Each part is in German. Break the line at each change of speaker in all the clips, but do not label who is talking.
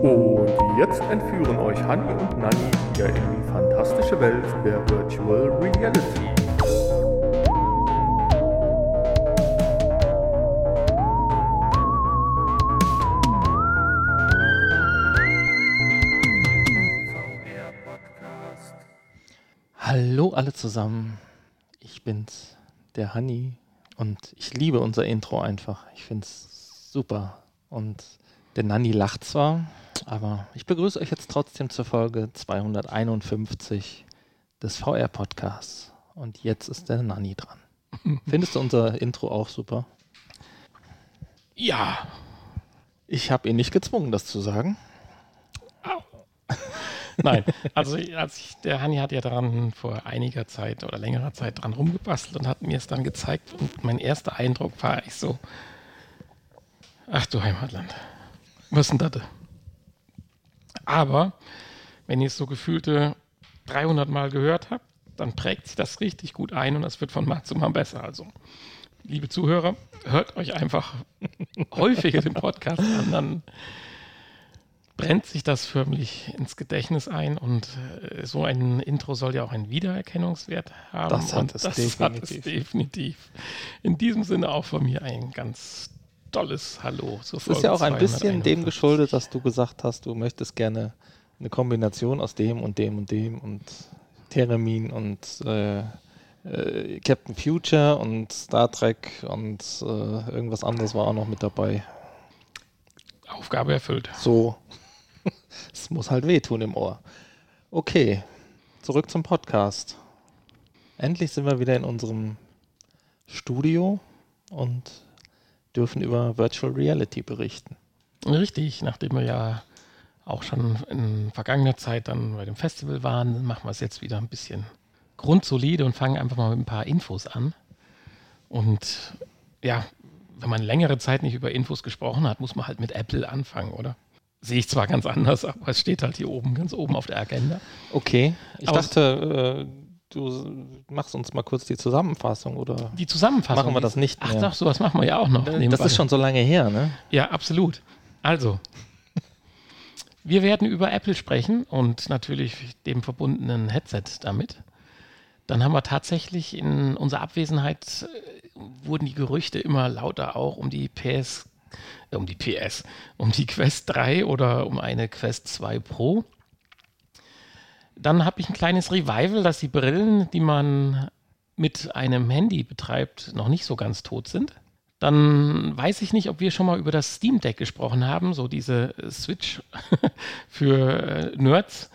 Und jetzt entführen euch Hanni und Nanni wieder in die fantastische Welt der Virtual Reality.
Hallo alle zusammen, ich bin's, der Hanni und ich liebe unser Intro einfach. Ich find's super und der Nanni lacht zwar, aber ich begrüße euch jetzt trotzdem zur Folge 251 des VR-Podcasts und jetzt ist der Nanni dran. Findest du unser Intro auch super?
Ja,
Ich habe ihn nicht gezwungen, das zu sagen.
nein. Also als ich, der Hanni hat ja daran vor einiger Zeit oder längerer Zeit dran rumgebastelt und hat mir es dann gezeigt. Und mein erster Eindruck war ich so, ach du Heimatland, was denn das? Aber wenn ich es so gefühlte 300 Mal gehört habe, dann prägt sich das richtig gut ein und es wird von Mal zu Mal besser. Also, liebe Zuhörer, hört euch einfach häufiger den Podcast an, dann brennt sich das förmlich ins Gedächtnis ein und äh, so ein Intro soll ja auch einen Wiedererkennungswert haben.
Das hat es
das
definitiv.
Hat es definitiv. In diesem Sinne auch von mir ein ganz tolles Hallo.
Es ist ja auch ein bisschen dem geschuldet, dass du gesagt hast, du möchtest gerne eine Kombination aus dem und dem und dem und Theremin und äh, äh, Captain Future und Star Trek und äh, irgendwas anderes war auch noch mit dabei.
Aufgabe erfüllt.
So. Es muss halt wehtun im Ohr. Okay, zurück zum Podcast. Endlich sind wir wieder in unserem Studio und dürfen über Virtual Reality berichten.
Richtig, nachdem wir ja auch schon in vergangener Zeit dann bei dem Festival waren, machen wir es jetzt wieder ein bisschen grundsolide und fangen einfach mal mit ein paar Infos an. Und ja, wenn man längere Zeit nicht über Infos gesprochen hat, muss man halt mit Apple anfangen, oder? Sehe ich zwar ganz anders, aber es steht halt hier oben, ganz oben auf der Agenda.
Okay, ich
Aus-
dachte, äh, du machst uns mal kurz die Zusammenfassung oder
Die Zusammenfassung.
machen wir das nicht
Ach
mehr?
doch, sowas machen wir ja auch noch.
das
nebenbei.
ist schon so lange her, ne?
Ja, absolut. Also, wir werden über Apple sprechen und natürlich dem verbundenen Headset damit. Dann haben wir tatsächlich in unserer Abwesenheit äh, wurden die Gerüchte immer lauter auch um die PS, äh, um die PS, um die Quest 3 oder um eine Quest 2 Pro. Dann habe ich ein kleines Revival, dass die Brillen, die man mit einem Handy betreibt, noch nicht so ganz tot sind. Dann weiß ich nicht, ob wir schon mal über das Steam Deck gesprochen haben, so diese äh, Switch für äh, Nerds.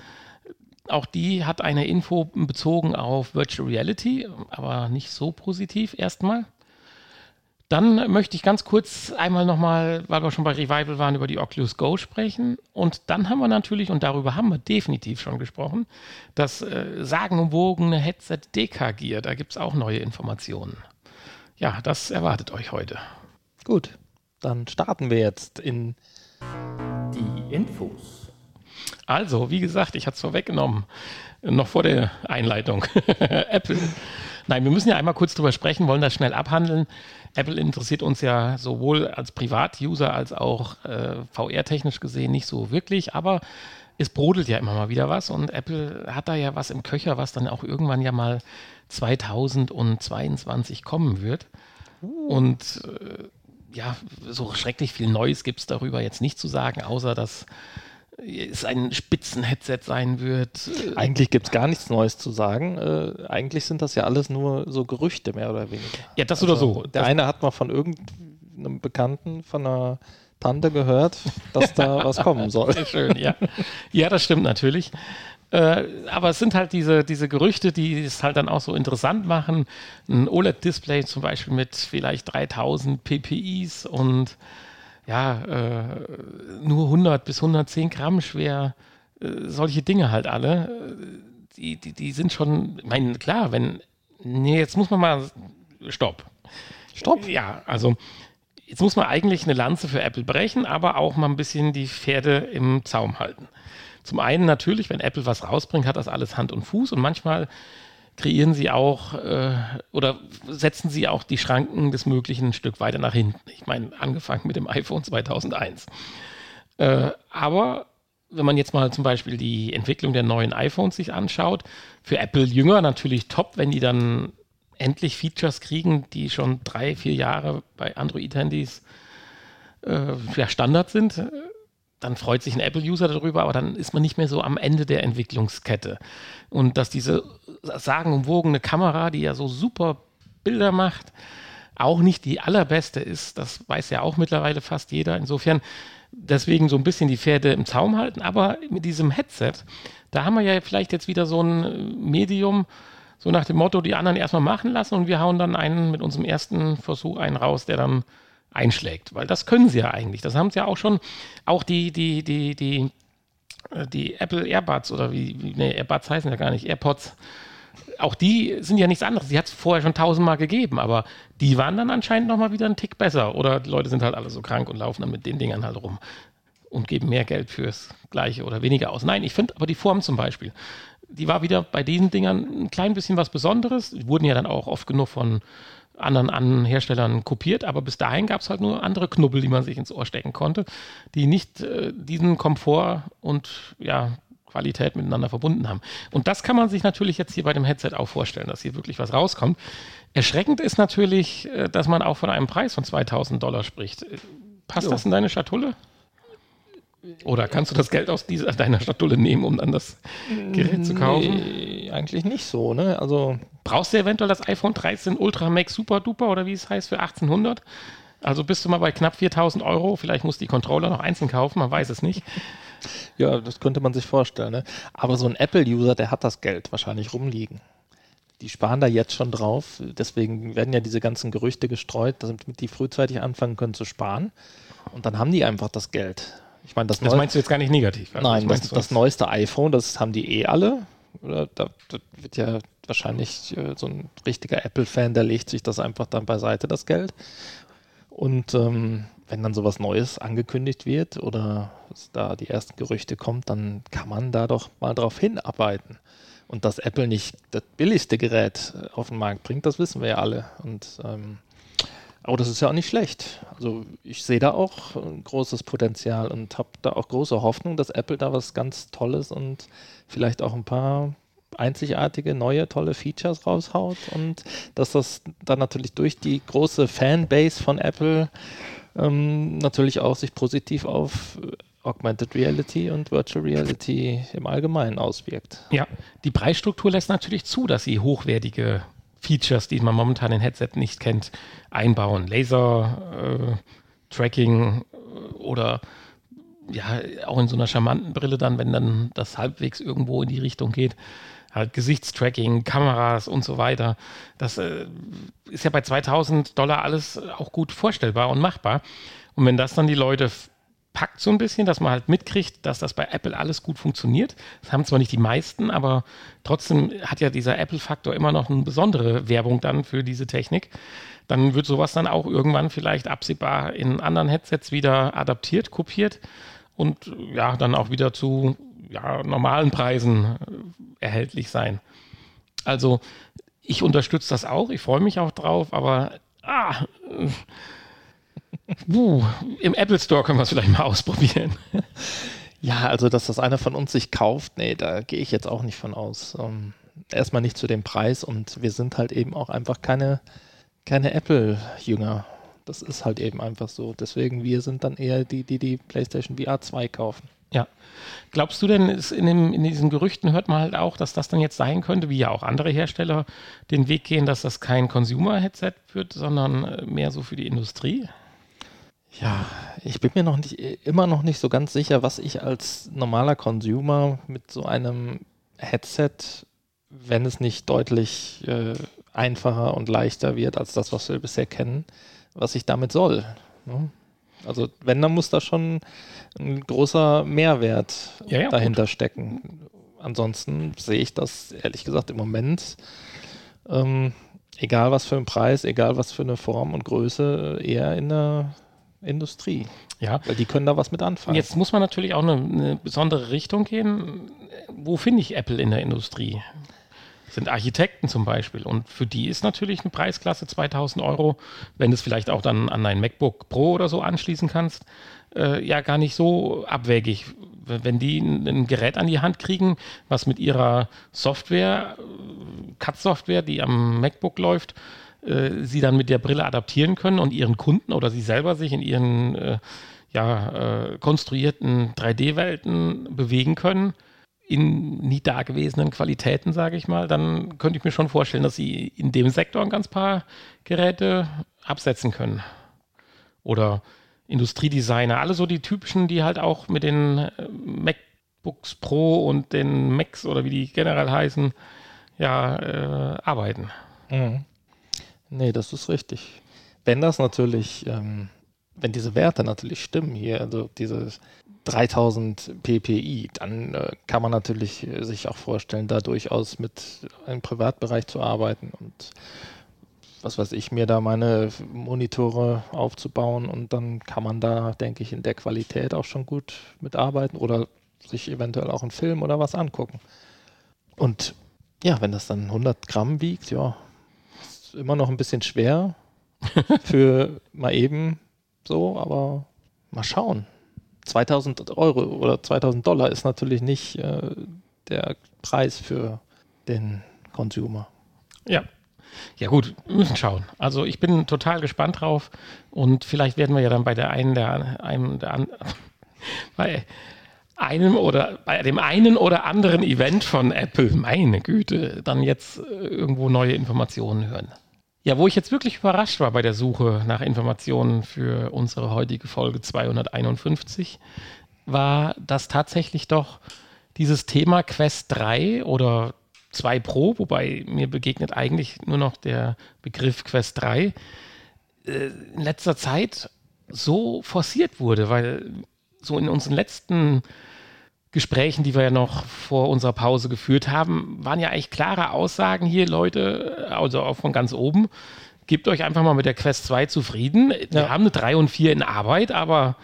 Auch die hat eine Info bezogen auf Virtual Reality, aber nicht so positiv erstmal. Dann möchte ich ganz kurz einmal nochmal, weil wir schon bei Revival waren, über die Oculus Go sprechen. Und dann haben wir natürlich, und darüber haben wir definitiv schon gesprochen, das äh, sagenumwogene Headset DK Gear. Da gibt es auch neue Informationen. Ja, das erwartet euch heute.
Gut, dann starten wir jetzt in
Die Infos.
Also, wie gesagt, ich hatte es vorweggenommen, noch vor der Einleitung. Apple. Nein, wir müssen ja einmal kurz drüber sprechen, wollen das schnell abhandeln. Apple interessiert uns ja sowohl als Privatuser als auch äh, VR-technisch gesehen nicht so wirklich, aber es brodelt ja immer mal wieder was und Apple hat da ja was im Köcher, was dann auch irgendwann ja mal 2022 kommen wird. Und äh, ja, so schrecklich viel Neues gibt es darüber jetzt nicht zu sagen, außer dass es ein Spitzen-Headset sein wird.
Eigentlich gibt es gar nichts Neues zu sagen. Äh, eigentlich sind das ja alles nur so Gerüchte, mehr oder weniger.
Ja, das oder so.
Der
Das-
eine hat mal von irgendeinem Bekannten, von einer Tante gehört, dass da was kommen soll.
Sehr schön, ja. Ja, das stimmt natürlich. Äh, aber es sind halt diese, diese Gerüchte, die es halt dann auch so interessant machen. Ein OLED-Display zum Beispiel mit vielleicht 3000 PPIs und ja, äh, nur 100 bis 110 Gramm schwer. Äh, solche Dinge halt alle. Äh, Die, die, die sind schon, ich meine, klar, wenn, nee, jetzt muss man mal, stopp.
Stopp.
Ja, also jetzt muss man eigentlich eine Lanze für Apple brechen, aber auch mal ein bisschen die Pferde im Zaum halten. Zum einen natürlich, wenn Apple was rausbringt, hat das alles Hand und Fuß und manchmal kreieren sie auch äh, oder setzen sie auch die Schranken des Möglichen ein Stück weiter nach hinten. Ich meine, angefangen mit dem iPhone 2001. Äh, aber wenn man jetzt mal zum Beispiel die Entwicklung der neuen iPhones sich anschaut, für Apple-Jünger natürlich top, wenn die dann endlich Features kriegen, die schon drei, vier Jahre bei Android-Handys äh, ja, Standard sind. Dann freut sich ein Apple-User darüber, aber dann ist man nicht mehr so am Ende der Entwicklungskette. Und dass diese sagenumwogene Kamera, die ja so super Bilder macht, auch nicht die allerbeste ist, das weiß ja auch mittlerweile fast jeder. Insofern deswegen so ein bisschen die Pferde im Zaum halten. Aber mit diesem Headset, da haben wir ja vielleicht jetzt wieder so ein Medium, so nach dem Motto, die anderen erstmal machen lassen und wir hauen dann einen mit unserem ersten Versuch einen raus, der dann einschlägt. Weil das können sie ja eigentlich. Das haben sie ja auch schon, auch die, die, die, die, äh, die Apple Airbuds oder wie, nee, Airbuds heißen ja gar nicht, AirPods auch die sind ja nichts anderes. Die hat es vorher schon tausendmal gegeben, aber die waren dann anscheinend nochmal wieder einen Tick besser. Oder die Leute sind halt alle so krank und laufen dann mit den Dingern halt rum und geben mehr Geld fürs Gleiche oder weniger aus. Nein, ich finde aber die Form zum Beispiel, die war wieder bei diesen Dingern ein klein bisschen was Besonderes. Die wurden ja dann auch oft genug von anderen, anderen Herstellern kopiert, aber bis dahin gab es halt nur andere Knubbel, die man sich ins Ohr stecken konnte, die nicht äh, diesen Komfort und ja, Qualität miteinander verbunden haben. Und das kann man sich natürlich jetzt hier bei dem Headset auch vorstellen, dass hier wirklich was rauskommt. Erschreckend ist natürlich, äh, dass man auch von einem Preis von 2000 Dollar spricht. Äh, passt jo. das in deine Schatulle? Oder kannst du das Geld aus dieser, deiner Schatulle nehmen, um dann das Gerät zu kaufen?
Nee, eigentlich nicht so, ne? Also
brauchst du eventuell das iPhone 13 Ultra Max Super Duper oder wie es heißt für 1800? Also bist du mal bei knapp 4000 Euro. Vielleicht muss die Controller noch einzeln kaufen, man weiß es nicht.
Ja, das könnte man sich vorstellen. Ne? Aber so ein Apple-User, der hat das Geld wahrscheinlich rumliegen. Die sparen da jetzt schon drauf. Deswegen werden ja diese ganzen Gerüchte gestreut, damit die frühzeitig anfangen können zu sparen. Und dann haben die einfach das Geld.
Ich meine, das, das meinst du jetzt gar nicht negativ?
Also Nein, das, das, neueste iPhone, das haben die eh alle. Da, da wird ja wahrscheinlich äh, so ein richtiger Apple-Fan, der legt sich das einfach dann beiseite, das Geld. Und ähm, wenn dann sowas Neues angekündigt wird oder es da die ersten Gerüchte kommt, dann kann man da doch mal drauf hinarbeiten. Und dass Apple nicht das billigste Gerät äh, auf den Markt bringt, das wissen wir ja alle. Und ähm, aber das ist ja auch nicht schlecht. Also ich sehe da auch ein großes Potenzial und habe da auch große Hoffnung, dass Apple da was ganz Tolles und vielleicht auch ein paar einzigartige, neue, tolle Features raushaut und dass das dann natürlich durch die große Fanbase von Apple ähm, natürlich auch sich positiv auf äh, Augmented Reality und Virtual Reality im Allgemeinen auswirkt.
Ja, die Preisstruktur lässt natürlich zu, dass sie hochwertige Features, die man momentan in Headset nicht kennt, einbauen. Laser, äh, äh, oder ja, auch in so einer charmanten Brille dann, wenn dann das halbwegs irgendwo in die Richtung geht halt Gesichtstracking, Kameras und so weiter. Das äh, ist ja bei 2000 Dollar alles auch gut vorstellbar und machbar. Und wenn das dann die Leute packt so ein bisschen, dass man halt mitkriegt, dass das bei Apple alles gut funktioniert. Das haben zwar nicht die meisten, aber trotzdem hat ja dieser Apple-Faktor immer noch eine besondere Werbung dann für diese Technik. Dann wird sowas dann auch irgendwann vielleicht absehbar in anderen Headsets wieder adaptiert, kopiert und ja, dann auch wieder zu ja, normalen Preisen äh, erhältlich sein. Also ich unterstütze das auch, ich freue mich auch drauf, aber ah, äh, uh, im Apple Store können wir es vielleicht mal ausprobieren.
Ja, also dass das einer von uns sich kauft, nee, da gehe ich jetzt auch nicht von aus. Um, ähm, erstmal nicht zu dem Preis und wir sind halt eben auch einfach keine, keine Apple-Jünger. Das ist halt eben einfach so. Deswegen, wir sind dann eher die, die die PlayStation VR 2 kaufen.
Ja. Glaubst du denn, in, dem, in, diesen Gerüchten hört man halt auch, dass das dann jetzt sein könnte, wie ja auch andere Hersteller den Weg gehen, dass das kein Consumer-Headset wird, sondern äh, mehr so für die Industrie?
Ja, ich bin mir noch nicht, immer noch nicht so ganz sicher, was ich als normaler Consumer mit so einem Headset, wenn es nicht deutlich äh, einfacher und leichter wird als das, was wir bisher kennen, was ich damit soll. Ne? Also wenn, dann muss da schon ein großer Mehrwert ja, ja, dahinter gut. stecken. Ansonsten sehe ich das ehrlich gesagt im Moment, ähm, egal was für ein Preis, egal was für eine Form und Größe, eher in der Industrie.
Ja.
Weil die können da was mit anfangen.
Jetzt muss man natürlich auch eine, eine besondere Richtung gehen. Wo finde ich Apple in der Industrie? sind Architekten zum Beispiel. Und für die ist natürlich eine Preisklasse 2000 Euro, wenn du es vielleicht auch dann an ein MacBook Pro oder so anschließen kannst, äh, ja gar nicht so abwegig. wenn die ein Gerät an die Hand kriegen, was mit ihrer Software, CAD-Software, die am MacBook läuft, äh, sie dann mit der Brille adaptieren können und ihren Kunden oder sie selber sich in ihren äh, ja, äh, konstruierten 3D-Welten bewegen können, in nie dagewesenen Qualitäten, sage ich mal, dann könnte ich mir schon vorstellen, dass sie in dem Sektor ein ganz paar Geräte absetzen können. Oder Industriedesigner, alle so die typischen, die halt auch mit den äh, MacBooks Pro und den Macs oder wie die generell heißen, ja, äh, arbeiten.
Mhm. Nee, das ist richtig. Wenn das natürlich, ähm, wenn diese Werte natürlich stimmen hier, also diese 3000 ppi, dann äh, kann man natürlich äh, sich auch vorstellen, da durchaus mit einem Privatbereich zu arbeiten und was weiß ich, mir da meine Monitore aufzubauen und dann kann man da, denke ich, in der Qualität auch schon gut mitarbeiten oder sich eventuell auch einen Film oder was angucken. Und ja, wenn das dann 100 Gramm wiegt, ja, ist immer noch ein bisschen schwer für mal eben so, aber mal schauen. 2000 Euro oder 2000 Dollar ist natürlich nicht äh, der Preis für den Consumer.
Ja, ja gut, müssen schauen. Also ich bin total gespannt drauf und vielleicht werden wir ja dann bei der einen der einem der bei einem oder bei dem einen oder anderen Event von Apple, meine Güte, dann jetzt äh, irgendwo neue Informationen hören. Ja, wo ich jetzt wirklich überrascht war bei der Suche nach Informationen für unsere heutige Folge 251, war, dass tatsächlich doch dieses Thema Quest 3 oder 2 Pro, wobei mir begegnet eigentlich nur noch der Begriff Quest 3, äh, in letzter Zeit so forciert wurde, weil so in unseren letzten Gesprächen, die wir ja noch vor unserer Pause geführt haben, waren ja eigentlich klare Aussagen hier, Leute, also auch von ganz oben. Gebt euch einfach mal mit der Quest 2 zufrieden. Wir ja. haben eine 3 und 4 in Arbeit, aber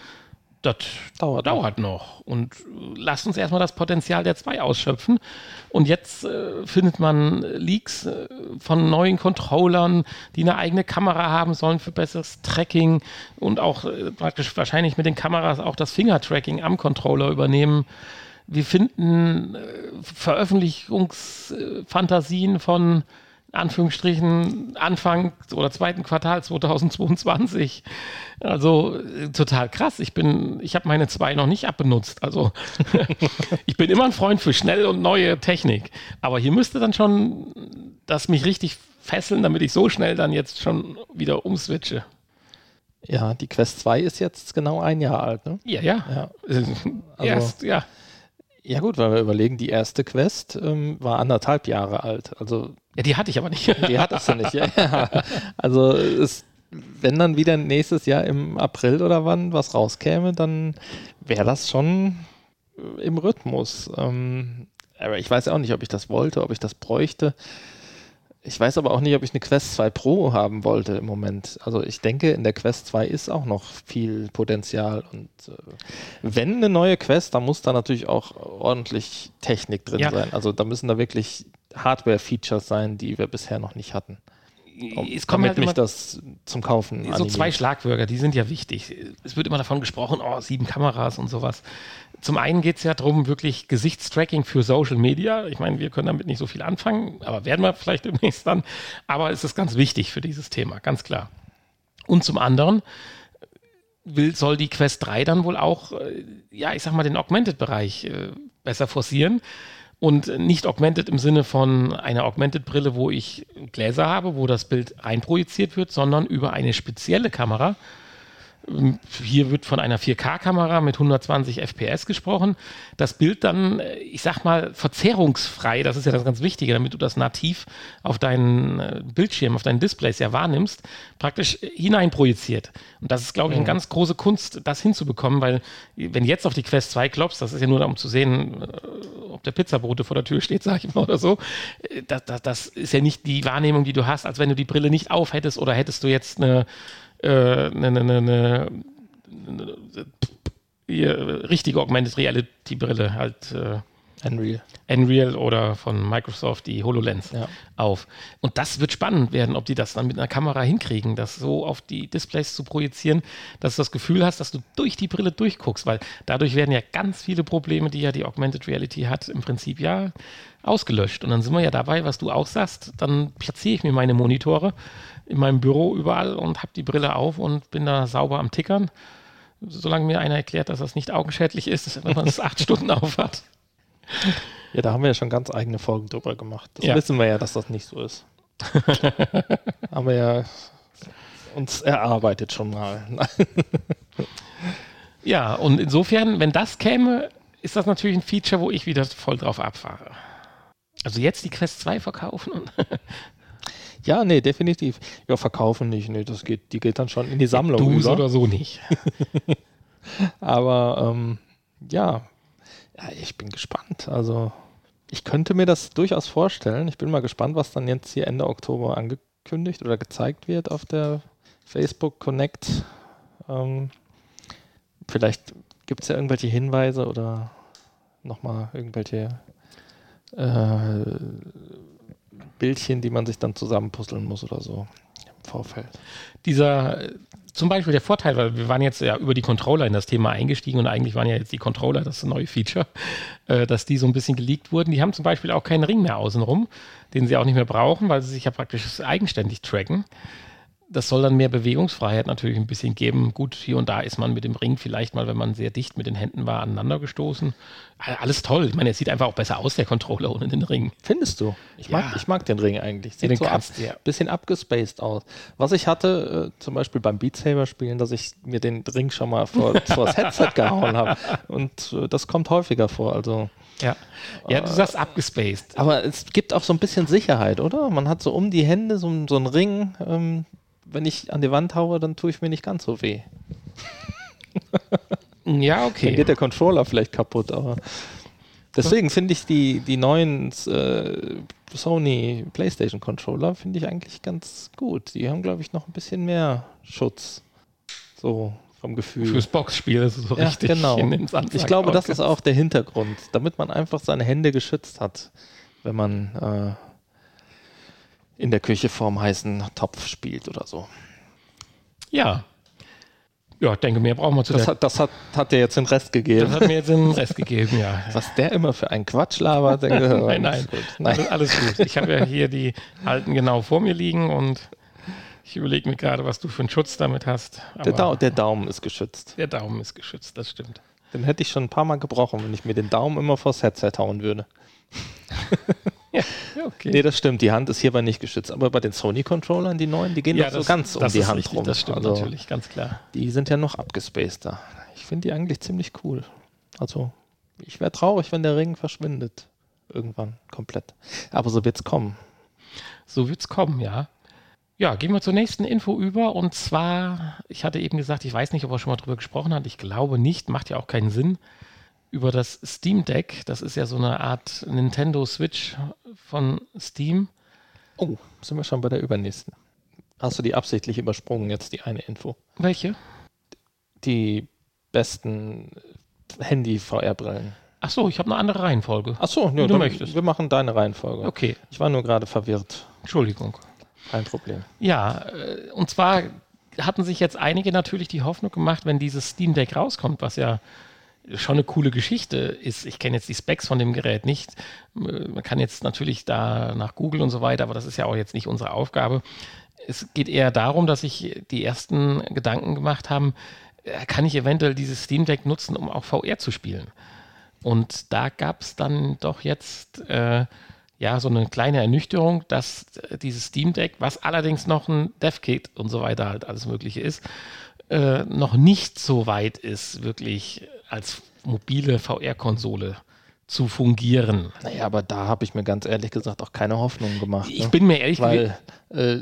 das dauert, dauert noch. noch. Und lasst uns erstmal das Potenzial der zwei ausschöpfen. Und jetzt äh, findet man Leaks äh, von neuen Controllern, die eine eigene Kamera haben sollen für besseres Tracking und auch äh, praktisch wahrscheinlich mit den Kameras auch das Finger-Tracking am Controller übernehmen. Wir finden äh, Veröffentlichungsfantasien von Anführungsstrichen Anfang oder zweiten Quartal 2022. Also äh, total krass. Ich bin, ich habe meine zwei noch nicht abbenutzt. Also ich bin immer ein Freund für schnell und neue Technik. Aber hier müsste dann schon das mich richtig fesseln, damit ich so schnell dann jetzt schon wieder umswitche.
Ja, die Quest 2 ist jetzt genau ein Jahr alt, ne?
Ja, ja. ja.
Also, Erst, ja. Ja gut, weil wir überlegen, die erste Quest ähm, war anderthalb Jahre alt. Also
ja, die hatte ich aber nicht.
Die hattest du nicht, ja. ja. Also es, wenn dann wieder nächstes Jahr im April oder wann was rauskäme, dann wäre das schon äh, im Rhythmus. Ähm, aber ich weiß auch nicht, ob ich das wollte, ob ich das bräuchte. Ich weiß aber auch nicht, ob ich eine Quest 2 Pro haben wollte im Moment. Also ich denke, in der Quest 2 ist auch noch viel Potenzial. Und äh, wenn eine neue Quest, dann muss da natürlich auch ordentlich Technik drin ja. sein. Also da müssen da wirklich Hardware-Features sein, die wir bisher noch nicht hatten. Es kommt damit halt mich das zum Kaufen
So animiert. zwei Schlagwörter, die sind ja wichtig. Es wird immer davon gesprochen, oh, sieben Kameras und sowas. Zum einen geht es ja darum, wirklich Gesichtstracking für Social Media. Ich meine, wir können damit nicht so viel anfangen, aber werden wir vielleicht demnächst dann. Aber es ist ganz wichtig für dieses Thema, ganz klar. Und zum anderen will, soll die Quest 3 dann wohl auch, äh, ja, ich sag mal, den Augmented-Bereich äh, besser forcieren. Und nicht augmented im Sinne von einer Augmented-Brille, wo ich Gläser habe, wo das Bild reinprojiziert wird, sondern über eine spezielle Kamera, hier wird von einer 4K-Kamera mit 120 FPS gesprochen. Das Bild dann, äh, ich sag mal, verzerrungsfrei, das ist ja das ganz Wichtige, damit du das nativ auf deinen äh, Bildschirm, auf deinen Displays ja wahrnimmst, praktisch hineinprojiziert. Und das ist, glaube ich, eine mhm. ganz große Kunst, das hinzubekommen, weil wenn jetzt auf die Quest 2 klopfst, das ist ja nur um zu sehen, äh, ob der Pizzabote vor der Tür steht, sag ich mal, oder so. Das, das, das ist ja nicht die Wahrnehmung, die du hast, als wenn du die Brille nicht auf hättest oder hättest du jetzt eine eine, eine, eine, eine richtige Augmented Reality Brille halt äh,
Unreal.
Unreal oder von Microsoft die HoloLens
Ja.
auf. Und das wird spannend werden, ob die das dann mit einer Kamera hinkriegen, das so auf die Displays zu projizieren, dass du das Gefühl hast, dass du durch die Brille durchguckst, weil dadurch werden ja ganz viele Probleme, die ja die Augmented Reality hat, im Prinzip ja ausgelöscht. Und dann sind wir ja dabei, was du auch sagst, dann platziere ich mir meine Monitore in meinem Büro überall und habe die Brille auf und bin da sauber am Tickern. Solange mir einer erklärt, dass das nicht augenschädlich ist, wenn man es acht Stunden auf hat.
Ja, da haben wir ja schon ganz eigene Folgen drüber gemacht. Das
Ja.
wissen wir ja, dass das nicht so ist. haben wir ja uns erarbeitet schon mal.
Ja, und insofern, wenn das käme, ist das natürlich ein Feature, wo ich wieder voll drauf abfahre. Also jetzt die Quest 2 verkaufen und
ja, nee, definitiv. Ja, verkaufen nicht. Nee, das geht, die geht dann schon in die Sammlung
du
über.
oder so nicht.
Aber ähm, ja. ja, ich bin gespannt. Also ich könnte mir das durchaus vorstellen. Ich bin mal gespannt, was dann jetzt hier Ende Oktober angekündigt oder gezeigt wird auf der Facebook Connect. Ähm, vielleicht gibt es ja irgendwelche Hinweise oder nochmal irgendwelche äh, Bildchen, die man sich dann zusammenpuzzeln muss oder so im Vorfeld.
Dieser, äh, zum Beispiel der Vorteil, weil wir waren jetzt ja über die Controller in das Thema eingestiegen und eigentlich waren ja jetzt die Controller das neue Feature, äh, dass die so ein bisschen geleakt wurden. Die haben zum Beispiel auch keinen Ring mehr außenrum, den sie auch nicht mehr brauchen, weil sie sich ja praktisch eigenständig tracken. Das soll dann mehr Bewegungsfreiheit natürlich ein bisschen geben. Gut, hier und da ist man mit dem Ring vielleicht mal, wenn man sehr dicht mit den Händen war, aneinander gestoßen. Alles toll. Ich meine, es sieht einfach auch besser aus, der Controller ohne den Ring.
Findest du? Ich,
Ja.
mag, ich mag den Ring eigentlich. Sieht
den
so ab,
ja.
bisschen abgespaced aus. Was ich hatte, äh, zum Beispiel beim Beat Saber spielen, dass ich mir den Ring schon mal vor, vor das Headset gehauen habe. Und äh, das kommt häufiger vor. Also.
Ja, ja du sagst abgespaced.
Aber es gibt auch so ein bisschen Sicherheit, oder? Man hat so um die Hände so, so einen Ring. Ähm, wenn ich an die Wand haue, dann tue ich mir nicht ganz so weh.
Ja,
Dann
okay.
geht der Controller vielleicht kaputt, aber deswegen finde ich die, die neuen äh, Sony PlayStation Controller finde ich eigentlich ganz gut. Die haben, glaube ich, noch ein bisschen mehr Schutz. So vom Gefühl.
Fürs Boxspiel ist es so
ja,
richtig.
genau. Ich glaube, das ist auch der Hintergrund, damit man einfach seine Hände geschützt hat, wenn man äh, in der Küche vorm heißen Topf spielt oder so.
Ja. Ja, ich denke, mehr brauchen wir zu
Das hat, das hat, hat dir jetzt den Rest
Das
gegeben.
hat mir jetzt den Rest gegeben, ja.
Was der immer für einen Quatsch labert. denke ich,
nein, nein.
Gut. nein.
Alles, alles gut. Ich habe ja hier die alten genau vor mir liegen und ich überlege mir gerade, was du für einen Schutz damit hast.
Der, Dau der Daumen ist geschützt.
der Daumen ist geschützt, das stimmt.
Den hätte ich schon ein paar Mal gebrochen, wenn ich mir den Daumen immer vors Headset hauen würde.
Ja, okay.
Nee, das stimmt. Die Hand ist hierbei nicht geschützt. Aber bei den Sony-Controllern, die neuen, die gehen
ja,
doch so ganz um
das
die Hand
richtig,
rum.
Das stimmt
also,
natürlich, ganz klar.
Die sind ja noch abgespaceder. Ich finde die eigentlich ziemlich cool. Also, ich wäre traurig, wenn der Ring verschwindet. Irgendwann komplett. Aber so wird's kommen.
So wird's kommen, ja. Ja, gehen wir zur nächsten Info über. Und zwar, ich hatte eben gesagt, ich weiß nicht, ob er schon mal drüber gesprochen hat. Ich glaube nicht, macht ja auch keinen Sinn. Über das Steam Deck. Das ist ja so eine Art Nintendo Switch von Steam.
Oh, sind wir schon bei der übernächsten. Hast du die absichtlich übersprungen, jetzt die eine Info?
Welche?
Die besten Handy-VR-Brillen.
Ach so, ich habe eine andere Reihenfolge.
Achso,
Wie
ja,
du
dann-
möchtest.
wir machen deine Reihenfolge.
Okay,
Ich war nur gerade verwirrt.
Entschuldigung.
Kein Problem.
Ja, äh, und zwar hatten sich jetzt einige natürlich die Hoffnung gemacht, wenn dieses Steam Deck rauskommt, was ja schon eine coole Geschichte ist. Ich kenne jetzt die Specs von dem Gerät nicht. Man kann jetzt natürlich da nach Google und so weiter, aber das ist ja auch jetzt nicht unsere Aufgabe. Es geht eher darum, dass sich die ersten Gedanken gemacht haben, äh, kann ich eventuell dieses Steam Deck nutzen, um auch VR zu spielen? Und da gab es dann doch jetzt äh, ja so eine kleine Ernüchterung, dass äh, dieses Steam Deck, was allerdings noch ein DevKit und so weiter halt alles Mögliche ist, äh, noch nicht so weit ist, wirklich als mobile VR-Konsole zu fungieren.
Naja, aber da habe ich mir ganz ehrlich gesagt auch keine Hoffnung gemacht.
Ich
ne?
bin mir ehrlich
Weil äh,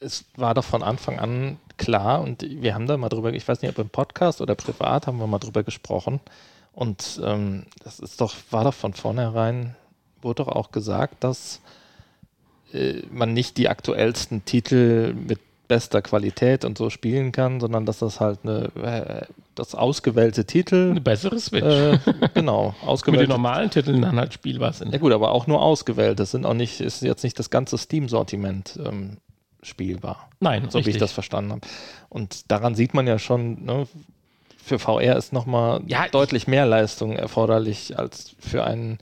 es war doch von Anfang an klar und wir haben da mal drüber, ich weiß nicht, ob im Podcast oder privat haben wir mal drüber gesprochen. Und ähm, das ist doch, war doch von vornherein, wurde doch auch gesagt, dass äh, man nicht die aktuellsten Titel mit bester Qualität und so spielen kann, sondern dass das halt eine, äh, das ausgewählte Titel.
Eine bessere Switch.
Äh, genau,
ausgewählte. Mit den normalen Titeln dann halt spielbar sind.
Ja gut, aber auch nur ausgewählt. Das sind auch nicht, ist jetzt nicht das ganze Steam-Sortiment ähm, spielbar.
Nein,
so richtig. wie ich das verstanden habe. Und daran sieht man ja schon, ne, für VR ist nochmal ja, deutlich mehr Leistung erforderlich als für ein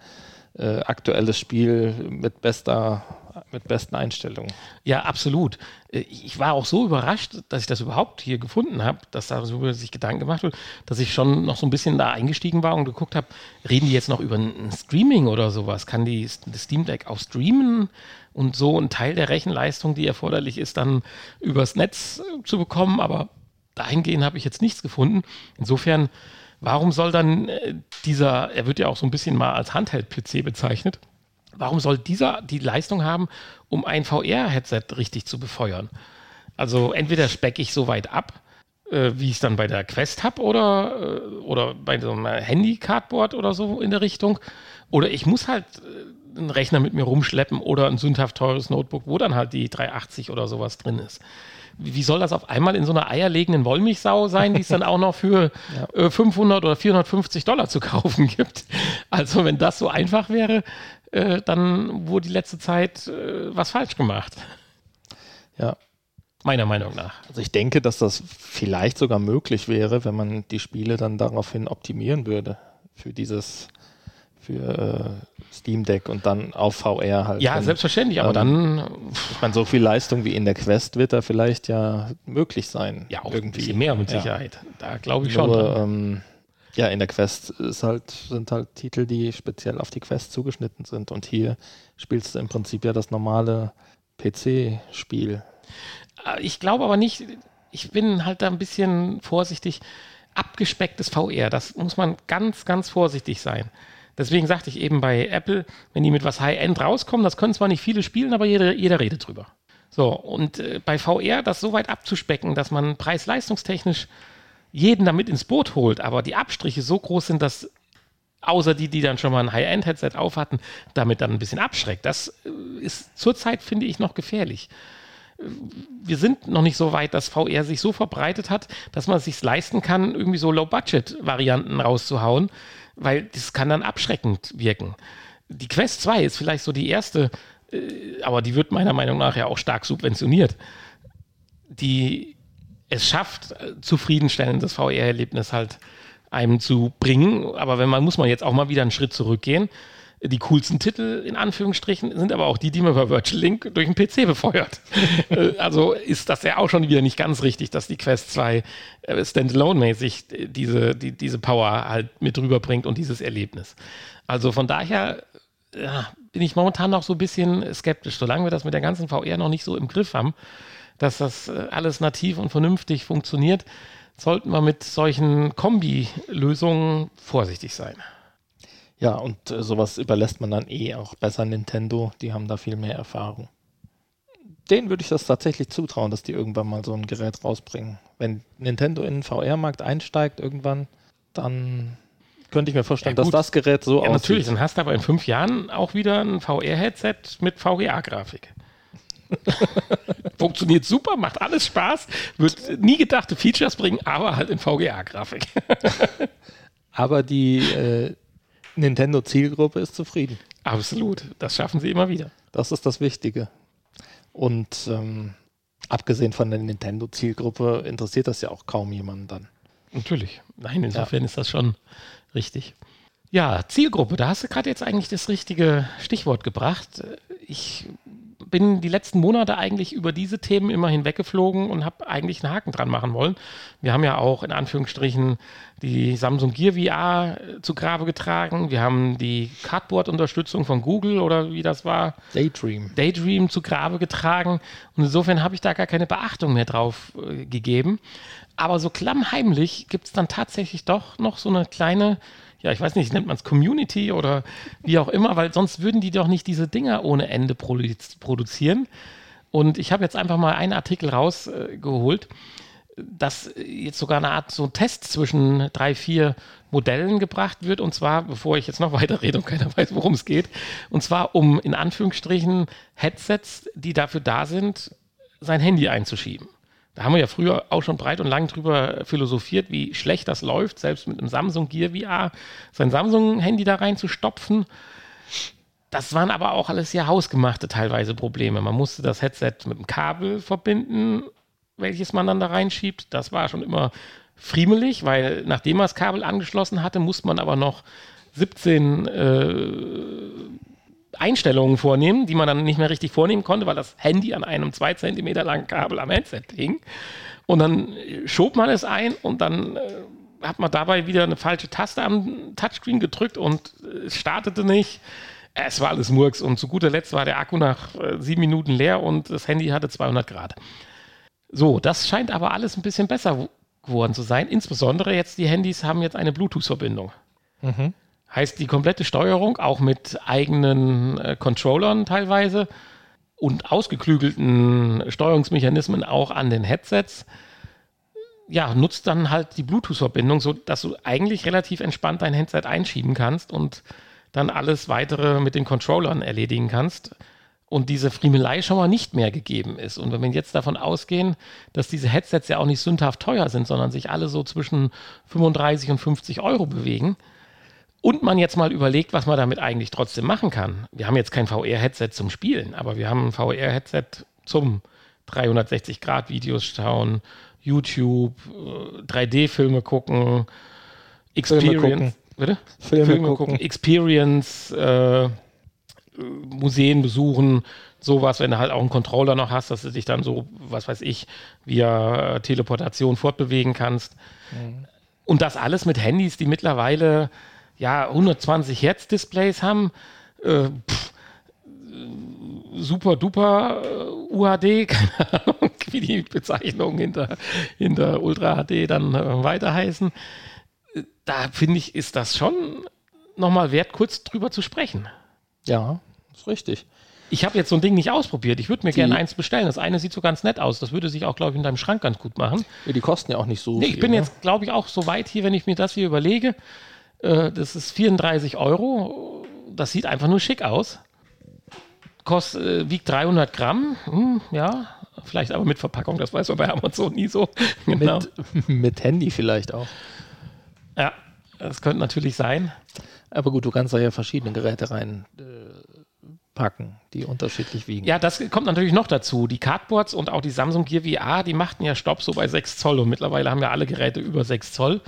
äh, aktuelles Spiel mit bester mit besten Einstellungen.
Ja, absolut. Äh, ich war auch so überrascht, dass ich das überhaupt hier gefunden habe, dass darüber sich Gedanken gemacht wird, dass ich schon noch so ein bisschen da eingestiegen war und geguckt habe, reden die jetzt noch über ein Streaming oder sowas? Kann die Steam Deck auch streamen und so ein Teil der Rechenleistung, die erforderlich ist, dann übers Netz äh, zu bekommen? Aber dahingehend habe ich jetzt nichts gefunden. Insofern, warum soll dann äh, dieser, er wird ja auch so ein bisschen mal als Handheld-PC bezeichnet, warum soll dieser die Leistung haben, um ein VR-Headset richtig zu befeuern? Also entweder specke ich so weit ab, äh, wie ich es dann bei der Quest habe oder, äh, oder bei so einem Handy-Cardboard oder so in der Richtung. Oder ich muss halt äh, einen Rechner mit mir rumschleppen oder ein sündhaft teures Notebook, wo dann halt die 380 oder sowas drin ist wie soll das auf einmal in so einer eierlegenden Wollmilchsau sein, die es dann auch noch für ja. äh, 500 oder 450 Dollar zu kaufen gibt? Also wenn das so einfach wäre, äh, dann wurde die letzte Zeit äh, was falsch gemacht.
Ja.
Meiner Meinung nach.
Also ich denke, dass das vielleicht sogar möglich wäre, wenn man die Spiele dann daraufhin optimieren würde für dieses für äh, Steam Deck und dann auf VR halt.
Ja,
wenn,
selbstverständlich, aber ähm, dann.
Ich meine, so viel Leistung wie in der Quest wird da vielleicht ja möglich sein.
Ja, auch irgendwie. ein bisschen mehr mit Sicherheit. Ja. Da glaube ich schon.
Nur, ähm, ja, in der Quest halt, sind halt Titel, die speziell auf die Quest zugeschnitten sind. Und hier spielst du im Prinzip ja das normale PC-Spiel.
Äh, ich glaube aber nicht, ich bin halt da ein bisschen vorsichtig. Abgespecktes VR, das muss man ganz, ganz vorsichtig sein. Deswegen sagte ich eben bei Apple, wenn die mit was High-End rauskommen, das können zwar nicht viele spielen, aber jeder, jeder redet drüber. So, und äh, bei VR das so weit abzuspecken, dass man preis-leistungstechnisch jeden damit ins Boot holt, aber die Abstriche so groß sind, dass außer die, die dann schon mal ein High-End-Headset aufhatten, damit dann ein bisschen abschreckt. Das äh, ist zurzeit, finde ich, noch gefährlich. Wir sind noch nicht so weit, dass VR sich so verbreitet hat, dass man es sich leisten kann, irgendwie so Low-Budget-Varianten rauszuhauen, weil das kann dann abschreckend wirken. Die Quest 2 ist vielleicht so die erste, äh, aber die wird meiner Meinung nach ja auch stark subventioniert, die es schafft, äh, zufriedenstellendes VR-Erlebnis halt einem zu bringen. Aber wenn man, muss man jetzt auch mal wieder einen Schritt zurückgehen. Die coolsten Titel in Anführungsstrichen sind aber auch die, die man bei Virtual Link durch den PC befeuert. Äh, also ist das ja auch schon wieder nicht ganz richtig, dass die Quest 2 äh, standalone-mäßig diese, die, diese Power halt mit rüberbringt und dieses Erlebnis. Also von daher ja, bin ich momentan noch so ein bisschen skeptisch, solange wir das mit der ganzen VR noch nicht so im Griff haben dass das äh, alles nativ und vernünftig funktioniert, sollten wir mit solchen Kombi-Lösungen vorsichtig sein.
Ja, und äh, sowas überlässt man dann eh auch besser Nintendo. Die haben da viel mehr Erfahrung. Denen würde ich das tatsächlich zutrauen, dass die irgendwann mal so ein Gerät rausbringen. Wenn Nintendo in den VR-Markt einsteigt irgendwann, dann könnte ich mir vorstellen, ja, dass das Gerät so ja, aussieht.
Natürlich, dann hast du aber in fünf Jahren auch wieder ein VR-Headset mit VGA-Grafik. Funktioniert super, macht alles Spaß, wird nie gedachte Features bringen, aber halt in VGA-Grafik.
aber die äh, Nintendo-Zielgruppe ist zufrieden.
Absolut, das schaffen sie immer wieder.
Das ist das Wichtige. Und ähm, abgesehen von der Nintendo-Zielgruppe interessiert das ja auch kaum jemanden dann.
Natürlich. Nein, insofern ja. ist das schon richtig. Ja, Zielgruppe, da hast du gerade jetzt eigentlich das richtige Stichwort gebracht. Ich bin die letzten Monate eigentlich über diese Themen immer hinweggeflogen und habe eigentlich einen Haken dran machen wollen. Wir haben ja auch in Anführungsstrichen die Samsung Gear VR äh, zu Grabe getragen. Wir haben die Cardboard-Unterstützung von Google oder wie das war.
Daydream.
Daydream zu Grabe getragen. Und insofern habe ich da gar keine Beachtung mehr drauf äh, gegeben. Aber so klammheimlich gibt es dann tatsächlich doch noch so eine kleine ja, ich weiß nicht, nennt man es Community oder wie auch immer, weil sonst würden die doch nicht diese Dinger ohne Ende produzieren. Und ich habe jetzt einfach mal einen Artikel rausgeholt, dass jetzt sogar eine Art so Test zwischen drei, vier Modellen gebracht wird. Und zwar, bevor ich jetzt noch weiter rede und keiner weiß, worum es geht, und zwar um in Anführungsstrichen Headsets, die dafür da sind, sein Handy einzuschieben. Da haben wir ja früher auch schon breit und lang drüber philosophiert, wie schlecht das läuft, selbst mit einem Samsung Gear VR sein Samsung-Handy da reinzustopfen. Das waren aber auch alles ja hausgemachte teilweise Probleme. Man musste das Headset mit dem Kabel verbinden, welches man dann da reinschiebt. Das war schon immer friemelig, weil nachdem man das Kabel angeschlossen hatte, musste man aber noch 17 äh, Einstellungen vornehmen, die man dann nicht mehr richtig vornehmen konnte, weil das Handy an einem 2 cm langen Kabel am Headset hing. Und dann schob man es ein und dann äh, hat man dabei wieder eine falsche Taste am Touchscreen gedrückt und es startete nicht. Es war alles Murks und zu guter Letzt war der Akku nach äh, sieben Minuten leer und das Handy hatte 200 Grad. So, das scheint aber alles ein bisschen besser geworden zu sein. Insbesondere jetzt die Handys haben jetzt eine Bluetooth-Verbindung. Mhm. Heißt die komplette Steuerung, auch mit eigenen äh, Controllern teilweise und ausgeklügelten Steuerungsmechanismen auch an den Headsets, ja, nutzt dann halt die Bluetooth-Verbindung, sodass du eigentlich relativ entspannt dein Headset einschieben kannst und dann alles weitere mit den Controllern erledigen kannst und diese Friemelei schon mal nicht mehr gegeben ist. Und wenn wir jetzt davon ausgehen, dass diese Headsets ja auch nicht sündhaft teuer sind, sondern sich alle so zwischen 35 und 50 Euro bewegen, und man jetzt mal überlegt, was man damit eigentlich trotzdem machen kann. Wir haben jetzt kein VR-Headset zum Spielen, aber wir haben ein VR-Headset zum 360-Grad-Videos schauen, YouTube, 3D-Filme gucken, Experience. Filme gucken.
Bitte? Filme, Filme gucken. gucken.
Experience, äh, Museen besuchen, sowas, wenn du halt auch einen Controller noch hast, dass du dich dann so, was weiß ich, via Teleportation fortbewegen kannst. Mhm. Und das alles mit Handys, die mittlerweile ja 120 Hertz Displays haben. Äh, pff, super duper uh, UHD, keine Ahnung, wie die Bezeichnungen hinter, hinter Ultra HD dann äh, weiter heißen. Da finde ich, ist das schon nochmal wert, kurz drüber zu sprechen.
Ja, ist richtig.
Ich habe jetzt so ein Ding nicht ausprobiert. Ich würde mir gerne eins bestellen. Das eine sieht so ganz nett aus. Das würde sich auch, glaube ich, in deinem Schrank ganz gut machen.
Ja, die kosten ja auch nicht so
nee, viel. Ich bin ne? jetzt, glaube ich, auch so weit hier, wenn ich mir das hier überlege. Äh, das ist 34 Euro. Das sieht einfach nur schick aus. Kost, äh, wiegt 300 Gramm. Hm, ja, vielleicht aber mit Verpackung. Das weiß man bei Amazon nie so.
genau. mit, mit Handy vielleicht auch.
Ja, das könnte natürlich sein.
Aber gut, du kannst da ja verschiedene Geräte rein äh, packen, die unterschiedlich wiegen.
Ja, das kommt natürlich noch dazu. Die Cardboards und auch die Samsung Gear VR, die machten ja Stopp so bei 6 Zoll und mittlerweile haben ja alle Geräte über 6 Zoll.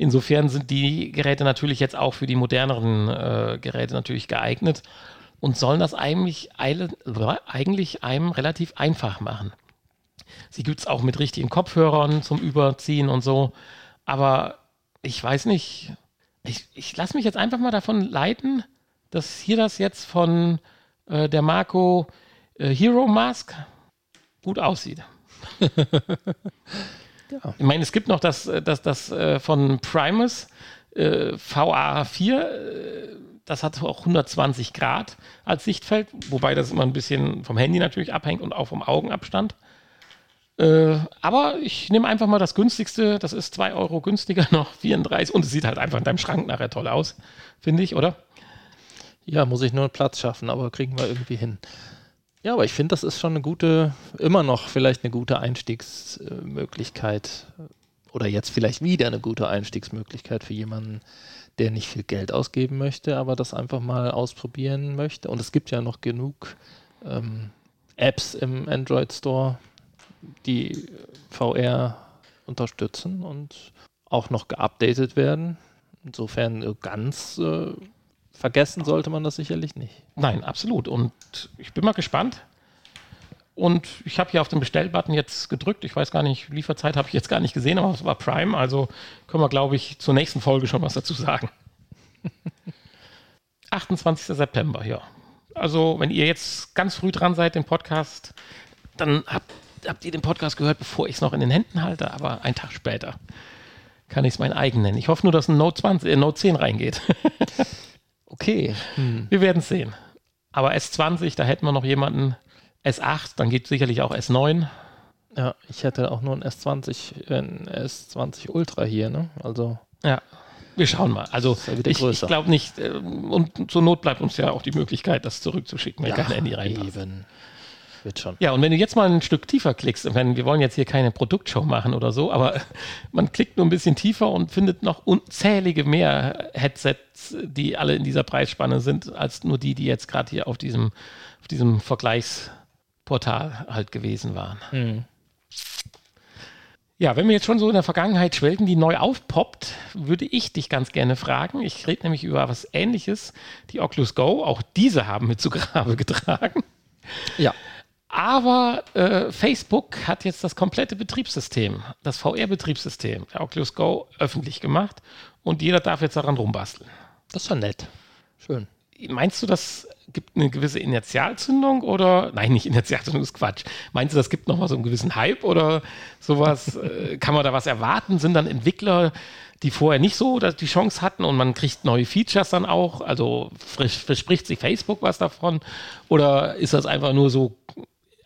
Insofern sind die Geräte natürlich jetzt auch für die moderneren äh, Geräte natürlich geeignet und sollen das eigentlich, eigentlich einem relativ einfach machen. Sie gibt es auch mit richtigen Kopfhörern zum Überziehen und so. Aber ich weiß nicht, ich, ich lasse mich jetzt einfach mal davon leiten, dass hier das jetzt von äh, der Marco äh, Hero Mask gut aussieht. Ja. Ich meine, es gibt noch das, äh, das, das äh, von Primus äh, VA4, äh, das hat auch 120 Grad als Sichtfeld, wobei das immer ein bisschen vom Handy natürlich abhängt und auch vom Augenabstand. Äh, aber ich nehme einfach mal das günstigste, das ist 2 Euro günstiger noch, 34 und es sieht halt einfach in deinem Schrank nachher toll aus, finde ich, oder?
Ja, muss ich nur Platz schaffen, aber kriegen wir irgendwie hin. Ja, aber ich finde, das ist schon eine gute, immer noch vielleicht eine gute Einstiegsmöglichkeit oder jetzt vielleicht wieder eine gute Einstiegsmöglichkeit für jemanden, der nicht viel Geld ausgeben möchte, aber das einfach mal ausprobieren möchte. Und es gibt ja noch genug ähm, Apps im Android Store, die VR unterstützen und auch noch geupdatet werden. Insofern ganz äh, vergessen sollte man das sicherlich nicht.
Nein, absolut. Und ich bin mal gespannt. Und ich habe hier auf den Bestellbutton jetzt gedrückt. Ich weiß gar nicht, Lieferzeit habe ich jetzt gar nicht gesehen, aber es war Prime. Also können wir, glaube ich, zur nächsten Folge schon was dazu sagen. 28. September, ja. Also, wenn ihr jetzt ganz früh dran seid, den Podcast, dann habt, habt ihr den Podcast gehört, bevor ich es noch in den Händen halte, aber einen Tag später kann ich es mein eigen nennen. Ich hoffe nur, dass ein Note, 20, äh, Note 10 reingeht.
Okay.
Hm. Wir werden es sehen. Aber S20, da hätten wir noch jemanden. S8, dann geht sicherlich auch S9.
Ja, ich hätte auch nur ein S20, ein S20 Ultra hier, ne? Also.
Ja. Wir schauen mal. Also ich, ich glaube nicht, äh, und zur Not bleibt uns ja auch die Möglichkeit, das zurückzuschicken, wenn ja, kein Handy reinpasst. Eben.
Wird schon.
Ja, und wenn du jetzt mal ein Stück tiefer klickst, ich meine, wir wollen jetzt hier keine Produktshow machen oder so, aber man klickt nur ein bisschen tiefer und findet noch unzählige mehr Headsets, die alle in dieser Preisspanne sind, als nur die, die jetzt gerade hier auf diesem, auf diesem Vergleichsportal halt gewesen waren.
Hm.
Ja, wenn wir jetzt schon so in der Vergangenheit schwelgen, die neu aufpoppt, würde ich dich ganz gerne fragen. Ich rede nämlich über was Ähnliches. Die Oculus Go, auch diese haben mit zu Grabe getragen.
Ja.
Aber äh, Facebook hat jetzt das komplette Betriebssystem, das VR-Betriebssystem der Oculus Go öffentlich gemacht und jeder darf jetzt daran rumbasteln.
Das ist ja nett. Schön.
Meinst du, das gibt eine gewisse Initialzündung oder nein, nicht Initialzündung ist Quatsch. Meinst du, das gibt nochmal so einen gewissen Hype oder sowas? Äh, Kann man da was erwarten? Sind dann Entwickler, die vorher nicht so die Chance hatten und man kriegt neue Features dann auch? Also verspricht sich Facebook was davon? Oder ist das einfach nur so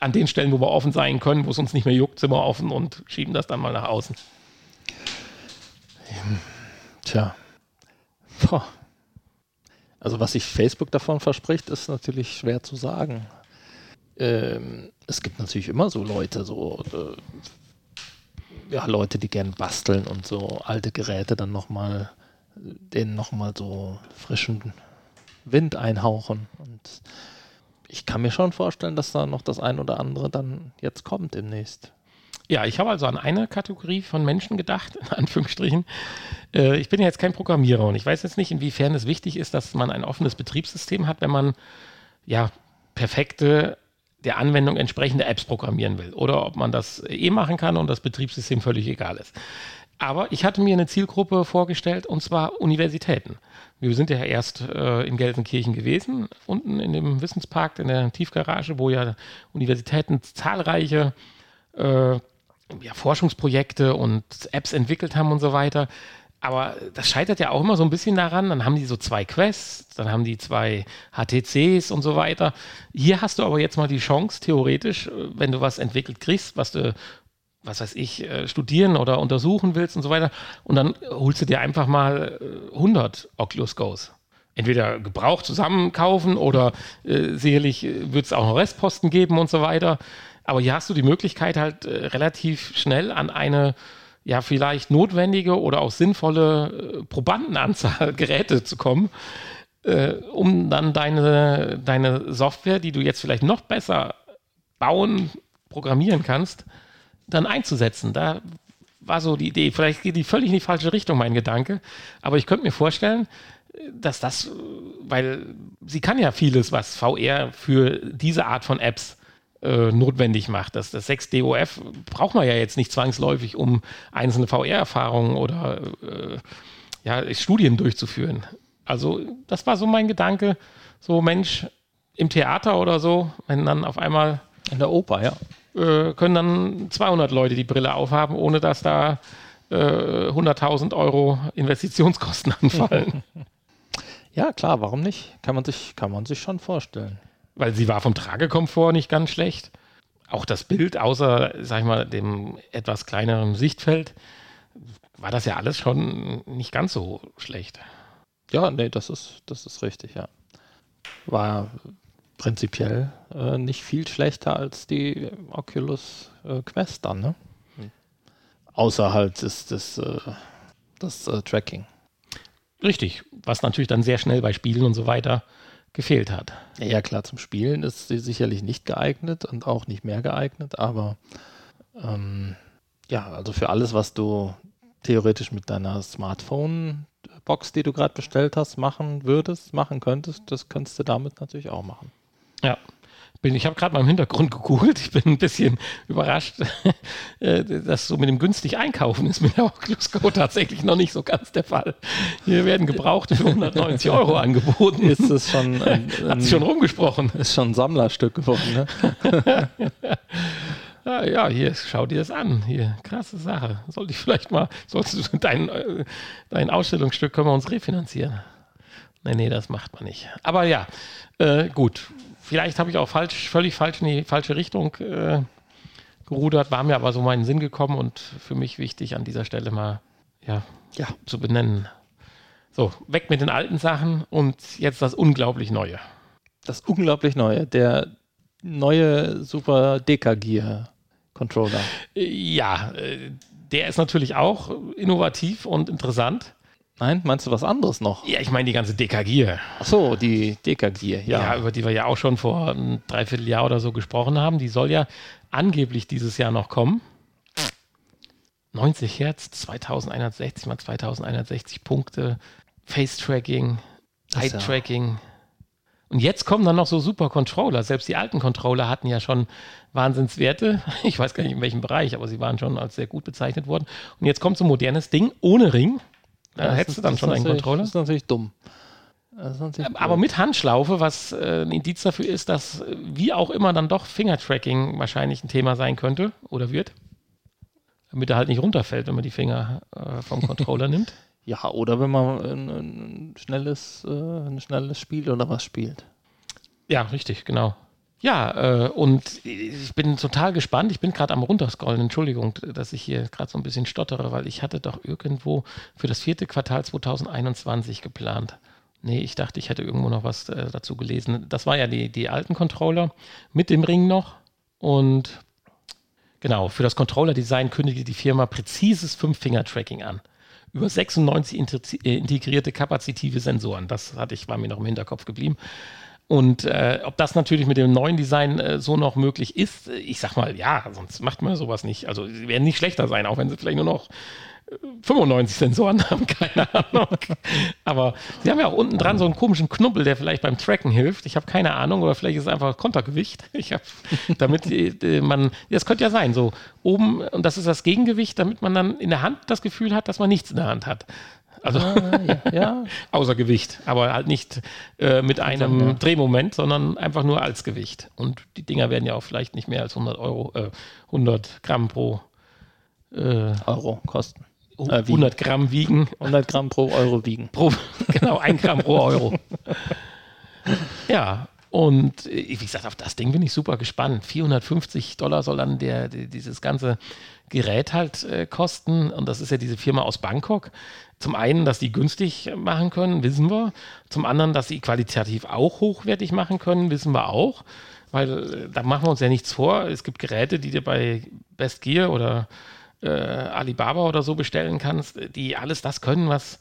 an den Stellen, wo wir offen sein können, wo es uns nicht mehr juckt, sind wir offen und schieben das dann mal nach außen?
Tja. Boah. Also was sich Facebook davon verspricht, ist natürlich schwer zu sagen. Ähm, es gibt natürlich immer so Leute, so äh, ja, Leute, die gern basteln und so alte Geräte dann nochmal, denen nochmal so frischen Wind einhauchen. Und ich kann mir schon vorstellen, dass da noch das ein oder andere dann jetzt kommt demnächst.
Ja, ich habe also an eine Kategorie von Menschen gedacht, in Anführungsstrichen. Äh, ich bin ja jetzt kein Programmierer und ich weiß jetzt nicht, inwiefern es wichtig ist, dass man ein offenes Betriebssystem hat, wenn man ja perfekte der Anwendung entsprechende Apps programmieren will oder ob man das eh machen kann und das Betriebssystem völlig egal ist. Aber ich hatte mir eine Zielgruppe vorgestellt und zwar Universitäten. Wir sind ja erst äh, in Gelsenkirchen gewesen, unten in dem Wissenspark, in der Tiefgarage, wo ja Universitäten zahlreiche äh, ja, Forschungsprojekte und Apps entwickelt haben und so weiter. Aber das scheitert ja auch immer so ein bisschen daran. Dann haben die so zwei Quests, dann haben die zwei HTCs und so weiter. Hier hast du aber jetzt mal die Chance, theoretisch, wenn du was entwickelt kriegst, was du, was weiß ich, äh, studieren oder untersuchen willst und so weiter. Und dann holst du dir einfach mal 100 äh, Oculus Go's. Entweder gebraucht zusammenkaufen oder äh, sicherlich äh, wird es auch noch Restposten geben und so weiter. Aber hier hast du die Möglichkeit halt äh, relativ schnell an eine ja vielleicht notwendige oder auch sinnvolle äh, Probandenanzahl Geräte zu kommen, um dann deine, deine Software, die du jetzt vielleicht noch besser bauen, programmieren kannst, dann einzusetzen. Da war so die Idee. Vielleicht geht die völlig in die falsche Richtung, mein Gedanke. Aber ich könnte mir vorstellen, dass das, weil sie kann ja vieles, was VR für diese Art von Apps äh, notwendig macht. Das, das 6DOF braucht man ja jetzt nicht zwangsläufig, um einzelne VR-Erfahrungen oder äh, ja, Studien durchzuführen. Also das war so mein Gedanke, so Mensch, im Theater oder so, wenn dann auf einmal
in der Oper, ja,
äh, können dann 200 Leute die Brille aufhaben, ohne dass da äh, 100.000 Euro Investitionskosten anfallen.
Ja, klar, warum nicht? Kann man sich, kann man sich schon vorstellen
weil sie war vom Tragekomfort nicht ganz schlecht. Auch das Bild, außer, sag ich mal, dem etwas kleineren Sichtfeld, war das ja alles schon nicht ganz so schlecht.
Ja, nee, das ist, das ist richtig, ja. War prinzipiell äh, nicht viel schlechter als die Oculus äh, Quest dann, ne? Hm. Außer halt ist das, äh, das äh, Tracking.
Richtig, was natürlich dann sehr schnell bei Spielen und so weiter gefehlt hat.
Ja, klar, zum Spielen ist sie sicherlich nicht geeignet und auch nicht mehr geeignet, aber ähm, ja, also für alles, was du theoretisch mit deiner Smartphone-Box, die du gerade bestellt hast, machen würdest, machen könntest, das könntest du damit natürlich auch machen.
Ja, bin, ich habe gerade mal im Hintergrund gegoogelt. Ich bin ein bisschen überrascht, äh, dass so mit dem günstig einkaufen ist mit der Oculus Go tatsächlich noch nicht so ganz der Fall. Hier werden Gebrauchte für 190 Euro angeboten.
Ist es schon,
ein, hat sich schon rumgesprochen.
Ist schon ein Sammlerstück geworden, ne?
Ja, ja, hier, schau dir das an. Hier, krasse Sache. Sollte ich vielleicht mal, sollst du dein, äh, dein Ausstellungsstück können wir uns refinanzieren. Nee, nee, das macht man nicht. Aber ja, äh, gut vielleicht habe ich auch falsch, völlig falsch in die falsche Richtung äh, gerudert, war mir aber so meinen Sinn gekommen und für mich wichtig an dieser Stelle mal ja, ja. zu benennen. So, weg mit den alten Sachen und jetzt das unglaublich Neue.
Das unglaublich Neue, der neue Super Deka-Gear Controller.
Ja, äh, der ist natürlich auch innovativ und interessant.
Nein, meinst du was anderes noch?
Ja, ich meine die ganze Deka-Gear.
Ach so, die Deka-Gear, ja.
Ja, über die wir ja auch schon vor einem Dreivierteljahr oder so gesprochen haben. Die soll ja angeblich dieses Jahr noch kommen. 90 Hertz, 2160 mal 2160 Punkte, Face-Tracking, Eye-Tracking. Und jetzt kommen dann noch so super Controller. Selbst die alten Controller hatten ja schon Wahnsinnswerte. Ich weiß gar nicht in welchem Bereich, aber sie waren schon als sehr gut bezeichnet worden. Und jetzt kommt so ein modernes Ding ohne Ring. Da
Das
hättest
ist-
du dann schon einen Controller.
Das ist natürlich dumm. Ist natürlich
Aber
blöd.
mit Handschlaufe, was äh, ein Indiz dafür ist, dass äh, wie auch immer dann doch Fingertracking wahrscheinlich ein Thema sein könnte oder wird. Damit er halt nicht runterfällt, wenn man die Finger äh, vom Controller nimmt.
Ja, oder wenn man ein, ein, schnelles, äh, ein schnelles Spiel oder was spielt.
Ja, richtig, genau. Ja, äh, und ich bin total gespannt. Ich bin gerade am runterscrollen. Entschuldigung, dass ich hier gerade so ein bisschen stottere, weil ich hatte doch irgendwo für das vierte Quartal 2021 geplant. Nee, ich dachte, ich hätte irgendwo noch was äh, dazu gelesen. Das war ja die, die alten Controller mit dem Ring noch. Und genau, für das Controller-Design kündigte die Firma präzises Fünf-Finger-Tracking an. Über 96 integri- äh, integrierte kapazitive Sensoren. Das hatte ich, war mir noch im Hinterkopf geblieben. Und äh, ob das natürlich mit dem neuen Design äh, so noch möglich ist, äh, ich sag mal, ja, sonst macht man sowas nicht. Also sie werden nicht schlechter sein, auch wenn sie vielleicht nur noch äh, 95 Sensoren haben, keine Ahnung. Aber sie haben ja auch unten dran so einen komischen Knubbel, der vielleicht beim Tracken hilft. Ich habe keine Ahnung, oder vielleicht ist es einfach Kontergewicht. Ich habe, damit äh, man, das könnte ja sein, so oben, und das ist das Gegengewicht, damit man dann in der Hand das Gefühl hat, dass man nichts in der Hand hat. Also
Ah, ja, ja.
außer Gewicht, aber halt nicht äh, mit einem
ja.
Drehmoment, sondern einfach nur als Gewicht. Und die Dinger werden ja auch vielleicht nicht mehr als 100 Euro, äh, 100 Gramm pro, äh,
Euro kosten. Äh, wiegen.
100 Gramm wiegen.
100 Gramm pro Euro wiegen.
Pro, genau, ein Gramm pro Euro. ja, und äh, wie gesagt, auf das Ding bin ich super gespannt. 450 Dollar soll dann der, die- dieses ganze Gerät halt äh, kosten. Und das ist ja diese Firma aus Bangkok. Zum einen, dass die günstig machen können, wissen wir. Zum anderen, dass sie qualitativ auch hochwertig machen können, wissen wir auch. Weil äh, da machen wir uns ja nichts vor. Es gibt Geräte, die dir bei Best Gear oder äh, Alibaba oder so bestellen kannst, die alles das können, was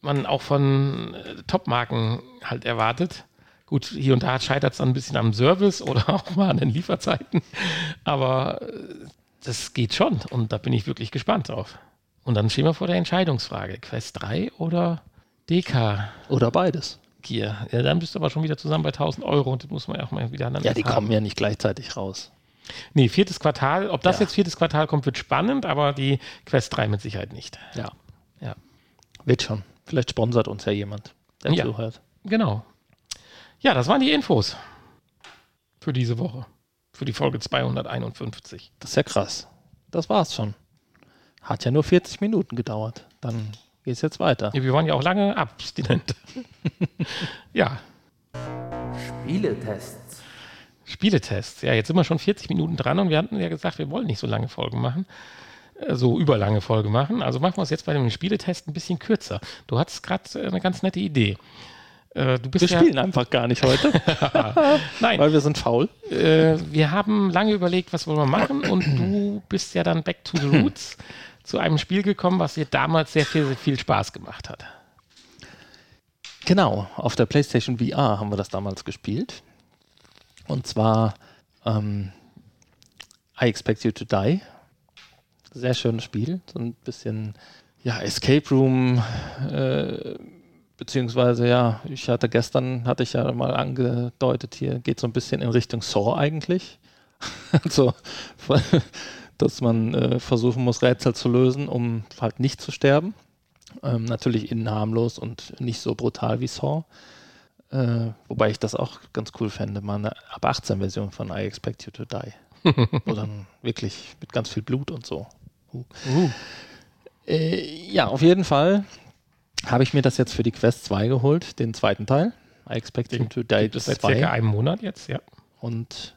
man auch von äh, Top-Marken halt erwartet. Gut, hier und da scheitert es dann ein bisschen am Service oder auch mal an den Lieferzeiten. Aber äh, das geht schon und da bin ich wirklich gespannt drauf. Und dann stehen wir vor der Entscheidungsfrage: Quest 3 oder DK
Oder beides.
Gear? Ja, dann bist du aber schon wieder zusammen bei 1000 Euro und das muss man ja auch mal wieder dann
Ja, die
erfahren.
kommen ja nicht gleichzeitig raus.
Nee, viertes Quartal. Ob das
Ja.
jetzt viertes Quartal kommt, wird spannend, aber die Quest 3 mit Sicherheit nicht.
Ja.
Ja.
Wird schon. Vielleicht sponsert uns ja jemand, der
Ja.
zuhört.
Genau. Ja, das waren die Infos für diese Woche. Für die Folge 251.
Das ist ja krass. Das war's schon. Hat ja nur 40 Minuten gedauert. Dann geht's jetzt weiter.
Ja, wir waren ja auch lange abstinent. ja,
Spieletests.
Spieletests. Ja, jetzt sind wir schon 40 Minuten dran und wir hatten ja gesagt, wir wollen nicht so lange Folgen machen. Äh, So überlange Folge machen. Also machen wir es jetzt bei dem Spieletest ein bisschen kürzer. Du hattest gerade eine ganz nette Idee. Äh, Du bist
Wir
ja,
spielen einfach gar nicht heute,
Nein,
weil wir sind faul.
äh, wir haben lange überlegt, was wollen wir machen und du bist ja dann back to the roots zu einem Spiel gekommen, was dir damals sehr viel, sehr viel Spaß gemacht hat.
Genau, auf der PlayStation VR haben wir das damals gespielt. Und zwar ähm, I Expect You to Die. Sehr schönes Spiel. So ein bisschen ja, Escape Room, äh, beziehungsweise ja, ich hatte gestern, hatte ich ja mal angedeutet, hier geht so ein bisschen in Richtung Saw eigentlich. also, dass man äh, versuchen muss, Rätsel zu lösen, um halt nicht zu sterben. Ähm, natürlich innen harmlos und nicht so brutal wie Saw. Äh, wobei ich das auch ganz cool fände, mal eine ab 18 Version von I Expect You to Die. Wo dann wirklich mit ganz viel Blut und so. Uh. Äh, ja, auf jeden Fall habe ich mir das jetzt für die Quest 2 geholt, den zweiten Teil. I Expect You to Die
Gibt es seit
2.
circa einem Monat jetzt, ja.
Und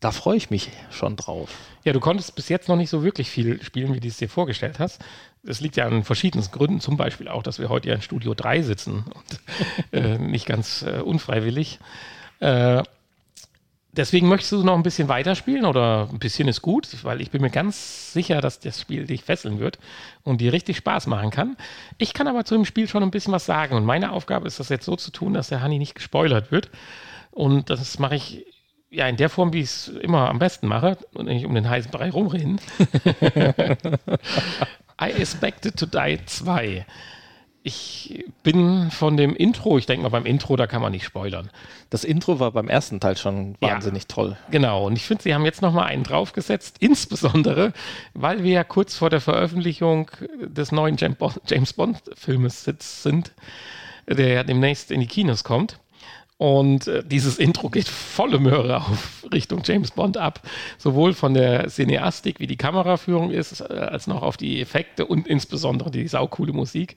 da freue ich mich schon drauf.
Ja, du konntest bis jetzt noch nicht so wirklich viel spielen, wie du es dir vorgestellt hast. Das liegt ja an verschiedensten Gründen, zum Beispiel auch, dass wir heute ja in Studio 3 sitzen und äh, nicht ganz äh, unfreiwillig. Äh, deswegen möchtest du noch ein bisschen weiterspielen oder ein bisschen ist gut, weil ich bin mir ganz sicher, dass das Spiel dich fesseln wird und dir richtig Spaß machen kann. Ich kann aber zu dem Spiel schon ein bisschen was sagen. Und meine Aufgabe ist das jetzt so zu tun, dass der Honey nicht gespoilert wird. Und das mache ich ja in der Form, wie ich es immer am besten mache. Und nicht um den heißen Brei rumreden. I Expected to Die 2 ich bin von dem Intro, ich denke mal beim Intro, da kann man nicht spoilern.
Das Intro war beim ersten Teil schon wahnsinnig ja, toll.
Genau, und ich finde, sie haben jetzt nochmal einen draufgesetzt, insbesondere, weil wir ja kurz vor der Veröffentlichung des neuen James Bond-Filmes sind, der ja demnächst in die Kinos kommt. Und äh, dieses Intro geht volle Möhre auf Richtung James Bond ab. Sowohl von der Cineastik, wie die Kameraführung ist, äh, als noch auf die Effekte und insbesondere die saukoole Musik,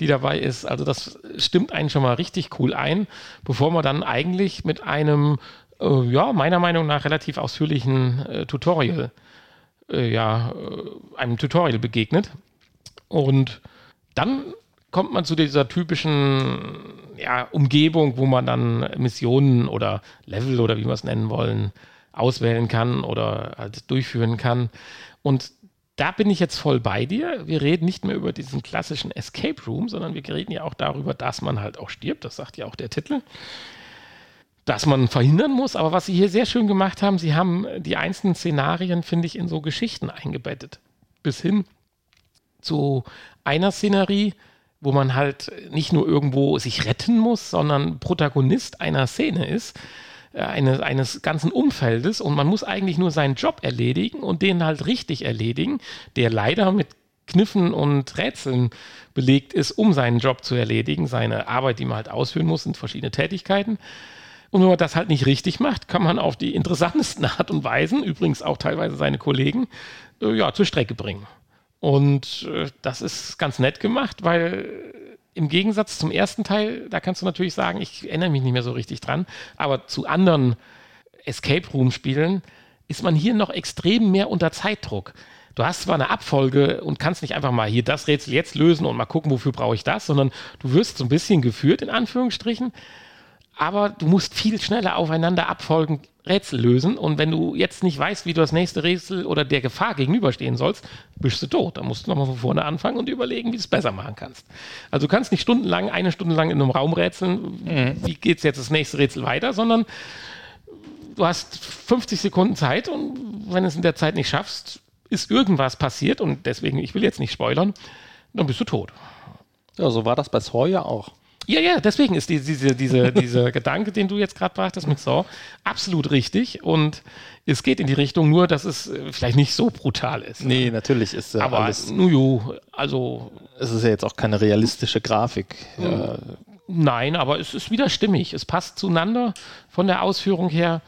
die dabei ist. Also das stimmt einen schon mal richtig cool ein, bevor man dann eigentlich mit einem, äh, ja, meiner Meinung nach relativ ausführlichen äh, Tutorial, ja, einem Tutorial begegnet. Und dann kommt man zu dieser typischen ja, Umgebung, wo man dann Missionen oder Level oder wie wir es nennen wollen, auswählen kann oder halt durchführen kann. Und da bin ich jetzt voll bei dir. Wir reden nicht mehr über diesen klassischen Escape Room, sondern wir reden ja auch darüber, dass man halt auch stirbt. Das sagt ja auch der Titel. Dass man verhindern muss. Aber was sie hier sehr schön gemacht haben, sie haben die einzelnen Szenarien, finde ich, in so Geschichten eingebettet. Bis hin zu einer Szenerie, wo man halt nicht nur irgendwo sich retten muss, sondern Protagonist einer Szene ist, äh, eine, eines ganzen Umfeldes und man muss eigentlich nur seinen Job erledigen und den halt richtig erledigen, der leider mit Kniffen und Rätseln belegt ist, um seinen Job zu erledigen. Seine Arbeit, die man halt ausführen muss, sind verschiedene Tätigkeiten. Und wenn man das halt nicht richtig macht, kann man auf die interessantesten Art und Weisen, übrigens auch teilweise seine Kollegen, äh, ja, zur Strecke bringen. Und äh, das ist ganz nett gemacht, weil im Gegensatz zum ersten Teil, da kannst du natürlich sagen, ich erinnere mich nicht mehr so richtig dran, aber zu anderen Escape Room Spielen ist man hier noch extrem mehr unter Zeitdruck. Du hast zwar eine Abfolge und kannst nicht einfach mal hier das Rätsel jetzt lösen und mal gucken, wofür brauche ich das, sondern du wirst so ein bisschen geführt, in Anführungsstrichen aber du musst viel schneller aufeinander abfolgen Rätsel lösen. Und wenn du jetzt nicht weißt, wie du das nächste Rätsel oder der Gefahr gegenüberstehen sollst, bist du tot. Da musst du nochmal von vorne anfangen und überlegen, wie du es besser machen kannst. Also du kannst nicht stundenlang, eine Stunde lang in einem Raum rätseln, mhm. wie geht es jetzt das nächste Rätsel weiter, sondern du hast 50 Sekunden Zeit und wenn du es in der Zeit nicht schaffst, ist irgendwas passiert und deswegen, ich will jetzt nicht spoilern, dann bist du tot.
Ja, so war das bei Sawyer auch.
Ja, ja, deswegen ist die, diese, diese, dieser Gedanke, den du jetzt gerade brachtest mit Saw, absolut richtig. Und es geht in die Richtung, nur dass es äh, vielleicht nicht so brutal ist.
Nee, natürlich ist
ja Aber alles. Nuju, also.
Es ist ja jetzt auch keine realistische Grafik. Ja.
Nein, aber es ist wieder stimmig. Es passt zueinander von der Ausführung her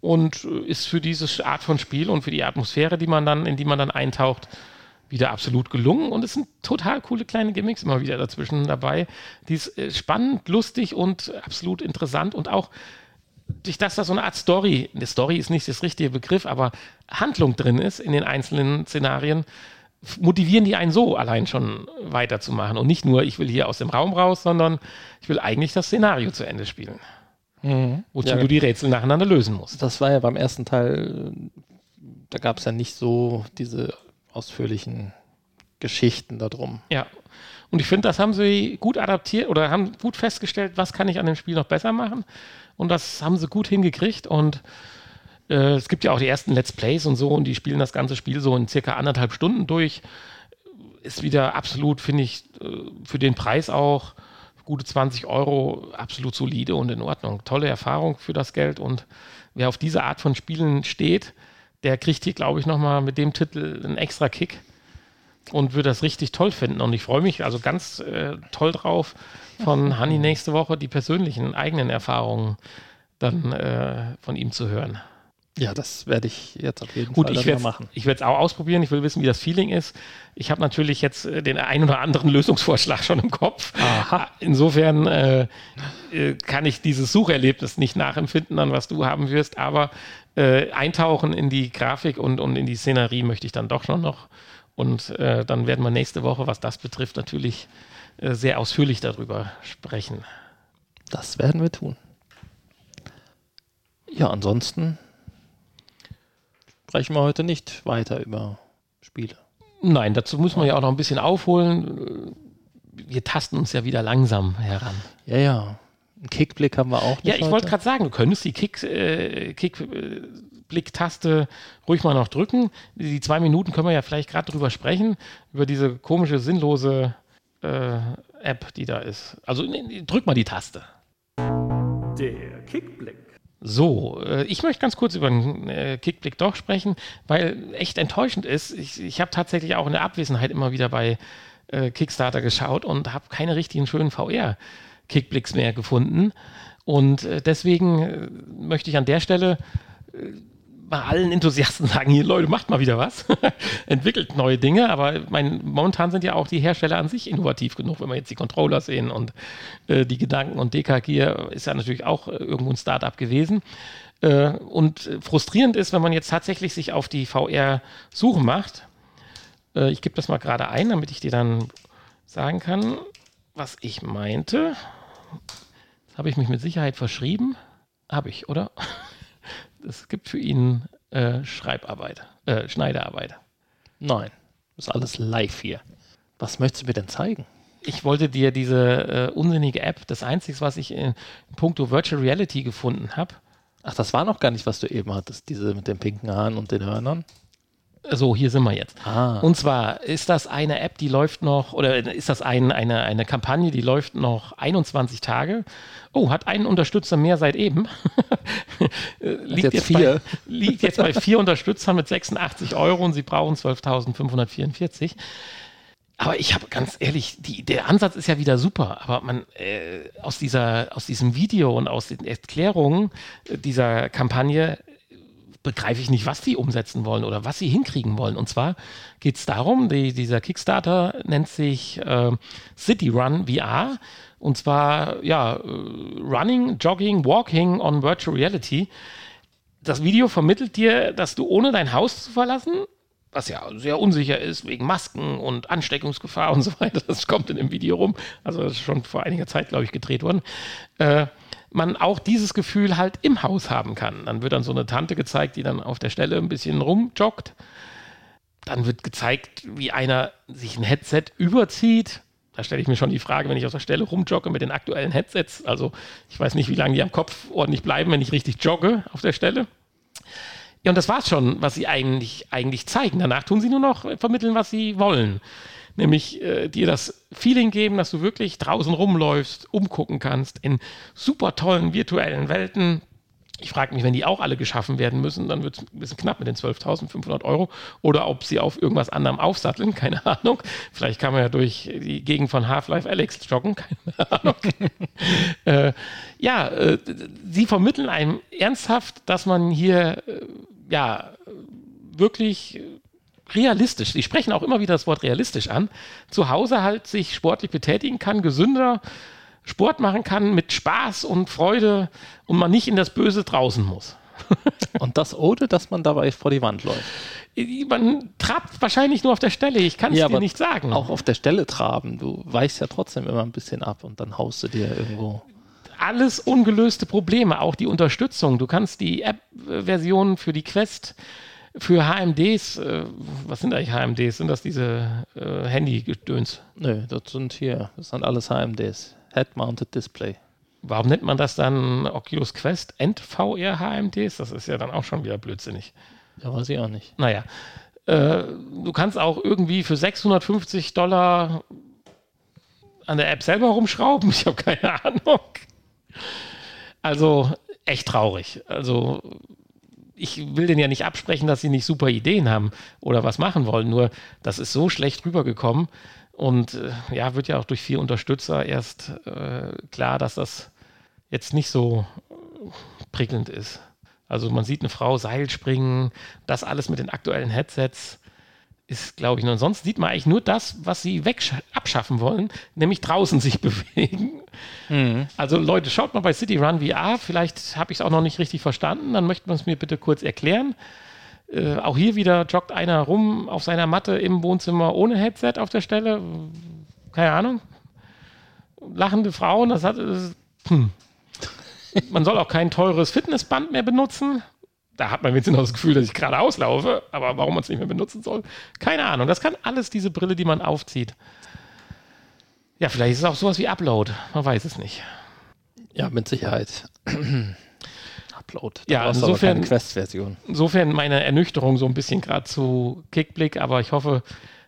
und äh, ist für diese Art von Spiel und für die Atmosphäre, die man dann, in die man dann eintaucht, wieder absolut gelungen und es sind total coole kleine Gimmicks immer wieder dazwischen dabei. Die ist äh, spannend, lustig und absolut interessant und auch durch das da so eine Art Story, eine Story ist nicht das richtige Begriff, aber Handlung drin ist in den einzelnen Szenarien, motivieren die einen so allein schon weiterzumachen und nicht nur, ich will hier aus dem Raum raus, sondern ich will eigentlich das Szenario zu Ende spielen. Mhm. Wozu ja, du die Rätsel nacheinander lösen musst.
Das war ja beim ersten Teil, da gab es ja nicht so diese ausführlichen Geschichten darum.
Ja. Und ich finde, das haben sie gut adaptiert oder haben gut festgestellt, was kann ich an dem Spiel noch besser machen. Und das haben sie gut hingekriegt. Und äh, es gibt ja auch die ersten Let's Plays und so, und die spielen das ganze Spiel so in circa anderthalb Stunden durch. Ist wieder absolut, finde ich, äh, für den Preis auch gute 20 Euro absolut solide und in Ordnung. Tolle Erfahrung für das Geld. Und wer auf diese Art von Spielen steht, der kriegt hier, glaube ich, nochmal mit dem Titel einen extra Kick und würde das richtig toll finden. Und ich freue mich also ganz äh, toll drauf, von Hanni nächste Woche die persönlichen eigenen Erfahrungen dann äh, von ihm zu hören.
Ja, das werde ich jetzt auf jeden
Gut, Fall ich machen. Ich werde es auch ausprobieren. Ich will wissen, wie das Feeling ist. Ich habe natürlich jetzt äh, den einen oder anderen Lösungsvorschlag schon im Kopf. Aha. Insofern äh, äh, kann ich dieses Sucherlebnis nicht nachempfinden, an was du haben wirst. Aber äh, eintauchen in die Grafik und, und in die Szenerie möchte ich dann doch schon noch. Und äh, dann werden wir nächste Woche, was das betrifft, natürlich äh, sehr ausführlich darüber sprechen.
Das werden wir tun. Ja, ansonsten sprechen wir heute nicht weiter über Spiele.
Nein, dazu muss man ja auch noch ein bisschen aufholen. Wir tasten uns ja wieder langsam heran.
Ja, ja. Einen Kickblick haben wir auch.
Ja, ich wollte gerade sagen, du könntest die Kick, äh, Kickblick-Taste ruhig mal noch drücken. Die zwei Minuten können wir ja vielleicht gerade drüber sprechen, über diese komische, sinnlose äh, App, die da ist. Also drück mal die Taste.
Der Kickblick.
So, äh, ich möchte ganz kurz über den äh, Kickblick doch sprechen, weil echt enttäuschend ist. Ich, ich habe tatsächlich auch in der Abwesenheit immer wieder bei äh, Kickstarter geschaut und habe keine richtigen schönen VR-Kickblicks mehr gefunden. Und äh, deswegen äh, möchte ich an der Stelle äh, bei allen Enthusiasten sagen, hier Leute, macht mal wieder was, entwickelt neue Dinge, aber mein, momentan sind ja auch die Hersteller an sich innovativ genug, wenn wir jetzt die Controller sehen und äh, die Gedanken und DK Gear ist ja natürlich auch äh, irgendwo ein Startup gewesen. Äh, und frustrierend ist, wenn man jetzt tatsächlich sich auf die VR-Suche macht. Äh, ich gebe das mal gerade ein, damit ich dir dann sagen kann, was ich meinte. Habe ich mich mit Sicherheit verschrieben? Habe ich, oder? es gibt für ihn äh, Schreibarbeit, äh, Schneiderarbeit.
Nein, ist alles live hier. Was möchtest du mir denn zeigen?
Ich wollte dir diese äh, unsinnige App, das Einzige, was ich in, in puncto Virtual Reality gefunden habe.
Ach, das war noch gar nicht, was du eben hattest, diese mit den pinken Haaren und den Hörnern.
So, hier sind wir jetzt.
Ah.
Und zwar ist das eine App, die läuft noch, oder ist das ein, eine, eine Kampagne, die läuft noch 21 Tage. Oh, hat einen Unterstützer mehr seit eben. liegt,
jetzt
jetzt
vier.
Bei, liegt jetzt bei vier Unterstützern mit 86 Euro und sie brauchen 12.544. Aber ich habe ganz ehrlich, die, der Ansatz ist ja wieder super, aber man äh, aus, dieser, aus diesem Video und aus den Erklärungen äh, dieser Kampagne begreife ich nicht, was die umsetzen wollen oder was sie hinkriegen wollen. Und zwar geht es darum, die, dieser Kickstarter nennt sich äh, City Run VR. Und zwar, ja, äh, Running, Jogging, Walking on Virtual Reality. Das Video vermittelt dir, dass du ohne dein Haus zu verlassen, was ja sehr unsicher ist wegen Masken und Ansteckungsgefahr und so weiter, das kommt in dem Video rum, also das ist schon vor einiger Zeit, glaube ich, gedreht worden, äh, man auch dieses Gefühl halt im Haus haben kann. Dann wird dann so eine Tante gezeigt, die dann auf der Stelle ein bisschen rumjoggt. Dann wird gezeigt, wie einer sich ein Headset überzieht. Da stelle ich mir schon die Frage, wenn ich auf der Stelle rumjogge mit den aktuellen Headsets. Also ich weiß nicht, wie lange die am Kopf ordentlich bleiben, wenn ich richtig jogge auf der Stelle. Ja, und das war's schon, was sie eigentlich, eigentlich zeigen. Danach tun sie nur noch vermitteln, was sie wollen. Nämlich äh, dir das Feeling geben, dass du wirklich draußen rumläufst, umgucken kannst in super tollen virtuellen Welten. Ich frage mich, wenn die auch alle geschaffen werden müssen, dann wird es ein bisschen knapp mit den 12.500 Euro. Oder ob sie auf irgendwas anderem aufsatteln, keine Ahnung. Vielleicht kann man ja durch die Gegend von Half-Life Alex joggen, keine Ahnung. äh, ja, äh, sie vermitteln einem ernsthaft, dass man hier äh, ja wirklich realistisch, sie sprechen auch immer wieder das Wort realistisch an, zu Hause halt sich sportlich betätigen kann, gesünder Sport machen kann mit Spaß und Freude und man nicht in das Böse draußen muss.
und das ohne, dass man dabei vor die Wand läuft.
Man trabt wahrscheinlich nur auf der Stelle, ich kann es
Ja,
dir
aber
nicht sagen.
Auch auf der Stelle traben. Du weichst ja trotzdem immer ein bisschen ab und dann haust du dir irgendwo.
alles ungelöste Probleme, auch die Unterstützung. Du kannst die App-Version für die Quest, für HMDs, äh, was sind eigentlich HMDs? Sind das diese äh, Handy-Gedöns?
Nö, das sind hier, das sind alles HMDs. Head-Mounted Display.
Warum nennt man das dann Oculus Quest End VR HMDs? Das ist ja dann auch schon wieder blödsinnig.
Ja, weiß ich auch nicht.
Naja, äh, du kannst auch irgendwie für 650 Dollar an der App selber rumschrauben. Ich habe keine Ahnung. Also echt traurig. Also ich will denen ja nicht absprechen, dass sie nicht super Ideen haben oder was machen wollen. Nur das ist so schlecht rübergekommen. Und äh, ja, wird ja auch durch vier Unterstützer erst äh, klar, dass das jetzt nicht so äh, prickelnd ist. Also man sieht eine Frau Seil springen, das alles mit den aktuellen Headsets ist, glaube ich, nur. Sonst sieht man eigentlich nur das, was sie weg abschaffen wollen, nämlich draußen sich bewegen. Also Leute, schaut mal bei City Run VR. Vielleicht habe ich es auch noch nicht richtig verstanden. Dann möchten wir es mir bitte kurz erklären. Äh, auch hier wieder joggt einer rum auf seiner Matte im Wohnzimmer ohne Headset auf der Stelle. Keine Ahnung. Lachende Frauen, das hat. Das, hm. Man soll auch kein teures Fitnessband mehr benutzen. Da hat man wenigstens noch das Gefühl, dass ich gerade auslaufe, aber warum man es nicht mehr benutzen soll, keine Ahnung. Das kann alles diese Brille, die man aufzieht. Ja, vielleicht ist es auch sowas wie Upload. Man weiß es nicht.
Ja, mit Sicherheit.
Upload. Da ja, insofern Quest-Version. Insofern meine Ernüchterung so ein bisschen gerade zu Kickblick, aber ich hoffe,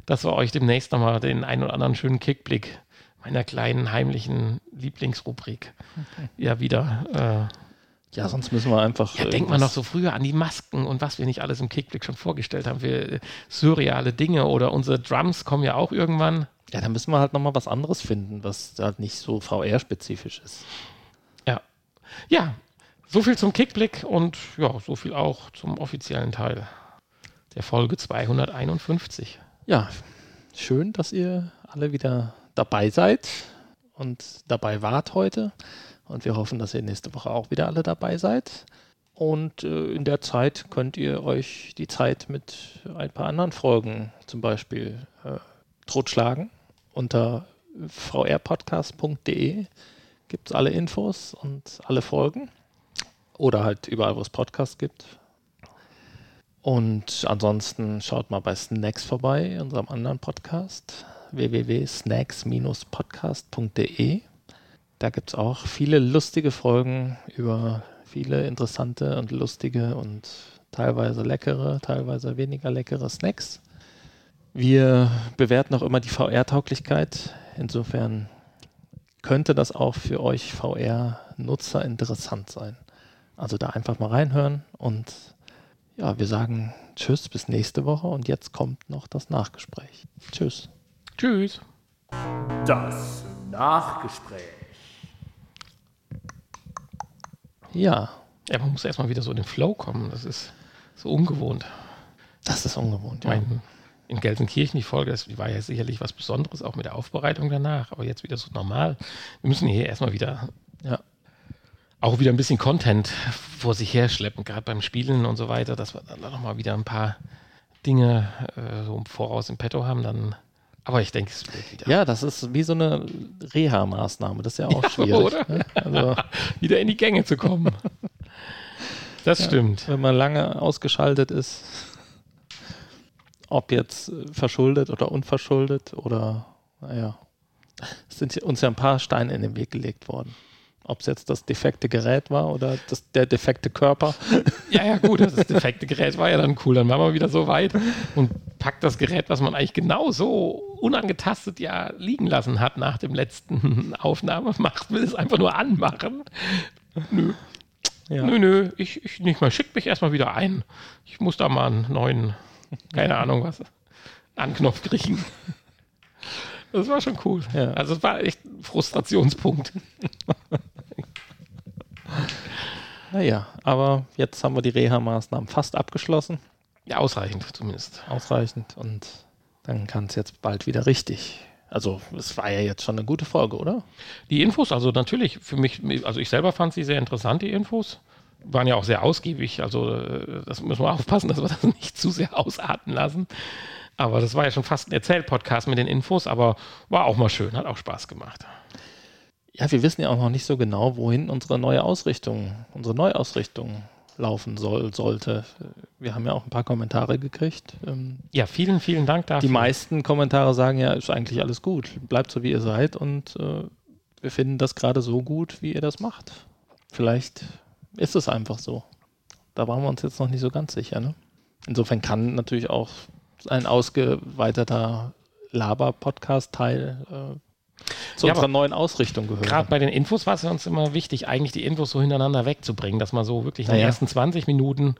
dass wir euch demnächst nochmal den einen oder anderen schönen Kickblick meiner kleinen heimlichen Lieblingsrubrik okay. ja wieder äh,
ja, sonst müssen wir einfach.
Ja, denkt man noch so früher an die Masken und was wir nicht alles im Kickblick schon vorgestellt haben. Wir, äh, surreale Dinge oder unsere Drums kommen ja auch irgendwann.
Ja, dann müssen wir halt nochmal was anderes finden, was halt nicht so VR-spezifisch ist.
Ja. Ja, so viel zum Kickblick und ja, so viel auch zum offiziellen Teil der Folge 251.
Ja, schön, dass ihr alle wieder dabei seid und dabei wart heute. Und wir hoffen, dass ihr nächste Woche auch wieder alle dabei seid. Und äh, in der Zeit könnt ihr euch die Zeit mit ein paar anderen Folgen zum Beispiel äh, totschlagen. Unter vrpodcast.de gibt es alle Infos und alle Folgen. Oder halt überall, wo es Podcasts gibt. Und ansonsten schaut mal bei Snacks vorbei, unserem anderen Podcast, www.snacks-podcast.de. Da gibt es auch viele lustige Folgen über viele interessante und lustige und teilweise leckere, teilweise weniger leckere Snacks. Wir bewerten auch immer die VR-Tauglichkeit. Insofern könnte das auch für euch VR-Nutzer interessant sein. Also da einfach mal reinhören und ja, wir sagen Tschüss bis nächste Woche und jetzt kommt noch das Nachgespräch. Tschüss.
Tschüss.
Das Nachgespräch.
Ja.
Ja, man muss erstmal wieder so in den Flow kommen. Das ist so ungewohnt.
Das ist ungewohnt,
ja. Mein, in Gelsenkirchen, die Folge, das war ja sicherlich was Besonderes, auch mit der Aufbereitung danach, aber jetzt wieder so normal. Wir müssen hier erstmal wieder ja. auch wieder ein bisschen Content vor sich her schleppen, gerade beim Spielen und so weiter, dass wir dann nochmal wieder ein paar Dinge äh, so im Voraus im Petto haben, dann aber ich denke, es wird
wieder. Ja, das ist wie so eine Reha-Maßnahme. Das ist ja auch ja, schwierig. Oder?
Ne? Also wieder in die Gänge zu kommen. Das ja, stimmt.
Wenn man lange ausgeschaltet ist, ob jetzt verschuldet oder unverschuldet oder, naja, es sind uns ja ein paar Steine in den Weg gelegt worden. Ob es jetzt das defekte Gerät war oder das, der defekte Körper.
Ja, ja, gut, das defekte Gerät war ja dann cool. Dann waren wir wieder so weit und packt das Gerät, was man eigentlich genau so unangetastet ja liegen lassen hat nach dem letzten Aufnahme, macht, will es einfach nur anmachen. Nö. Ja. Nö, nö, ich, ich nicht mal. Schickt mich erstmal wieder ein. Ich muss da mal einen neuen, keine Ahnung was, Anknopf kriegen. Das war schon cool. Ja. Also es war echt ein Frustrationspunkt.
naja, aber jetzt haben wir die Reha-Maßnahmen fast abgeschlossen.
Ja, ausreichend zumindest.
Ausreichend und dann kann es jetzt bald wieder richtig. Also es war ja jetzt schon eine gute Folge, oder?
Die Infos, also natürlich für mich, also ich selber fand sie sehr interessant, die Infos. Waren ja auch sehr ausgiebig, also äh, das müssen wir aufpassen, dass wir das nicht zu sehr ausarten lassen. Aber das war ja schon fast ein Erzählpodcast mit den Infos, aber war auch mal schön, hat auch Spaß gemacht.
Ja, wir wissen ja auch noch nicht so genau, wohin unsere neue Ausrichtung, unsere Neuausrichtung laufen soll, sollte. Wir haben ja auch ein paar Kommentare gekriegt.
Ähm, ja, vielen, vielen Dank
dafür. Die meisten Kommentare sagen ja, ist eigentlich alles gut. Bleibt so, wie ihr seid und äh, wir finden das gerade so gut, wie ihr das macht. Vielleicht ist es einfach so. Da waren wir uns jetzt noch nicht so ganz sicher. Ne? Insofern kann natürlich auch ein ausgeweiterter Laber-Podcast-Teil äh, zu ja, unserer neuen Ausrichtung gehören.
Gerade bei den Infos war es uns immer wichtig, eigentlich die Infos so hintereinander wegzubringen, dass man so wirklich in den ja. ersten 20 Minuten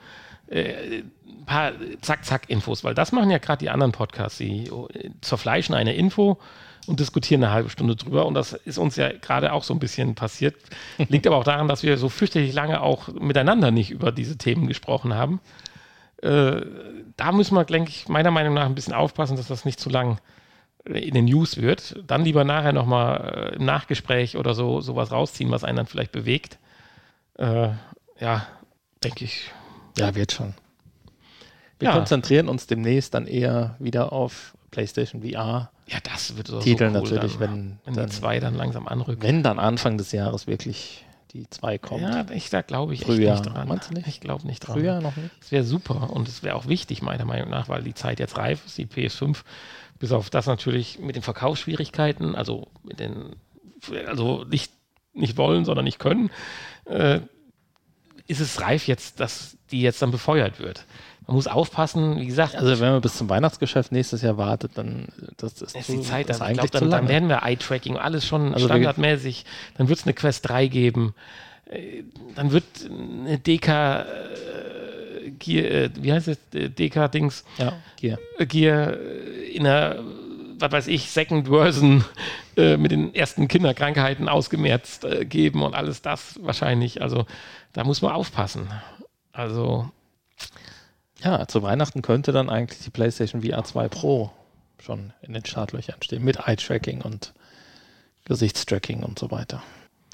äh, ein paar Zack-Zack-Infos, weil das machen ja gerade die anderen Podcasts, die äh, zerfleischen eine Info und diskutieren eine halbe Stunde drüber. Und das ist uns ja gerade auch so ein bisschen passiert. Liegt aber auch daran, dass wir so fürchterlich lange auch miteinander nicht über diese Themen gesprochen haben. Äh, da müssen wir, denke ich, meiner Meinung nach ein bisschen aufpassen, dass das nicht zu lang in den News wird. Dann lieber nachher nochmal äh, im Nachgespräch oder so sowas rausziehen, was einen dann vielleicht bewegt. Äh, ja, denke ich.
Ja, wird schon. Wir ja. konzentrieren uns demnächst dann eher wieder auf PlayStation VR.
Ja, das wird
so Titel so cool natürlich, dann, wenn,
wenn dann, die zwei dann langsam anrücken.
Wenn dann Anfang des Jahres wirklich die 2 kommt.
Ja, ich, da glaube ich
Frühjahr.
echt nicht dran.
Meinst du nicht?
Ich glaube nicht dran.
Früher noch nicht?
Das wäre super und es wäre auch wichtig, meiner Meinung nach, weil die Zeit jetzt reif ist, die PS5, bis auf das natürlich mit den Verkaufsschwierigkeiten, also mit den, also nicht, nicht wollen, sondern nicht können, äh, ist es reif jetzt, dass die jetzt dann befeuert wird. Man muss aufpassen, wie gesagt,
Also wenn man bis zum Weihnachtsgeschäft nächstes Jahr wartet, dann das ist,
ist
zu-
die Zeit,
ist eigentlich
glaub, dann, dann werden wir Eye-Tracking, alles schon
Also
standardmäßig. Dann wird es eine Quest 3 geben. Äh, Dann wird eine DK äh, Gear, äh, wie heißt es, DK-Dings,
ja,
Gear äh, in einer, was weiß ich, Second Version äh, mit den ersten Kinderkrankheiten ausgemerzt äh, geben und alles das wahrscheinlich. Also da muss man aufpassen. Also
Ja, zu Weihnachten könnte dann eigentlich die PlayStation VR 2 Pro schon in den Startlöchern stehen mit Eye-Tracking und Gesichtstracking und so weiter.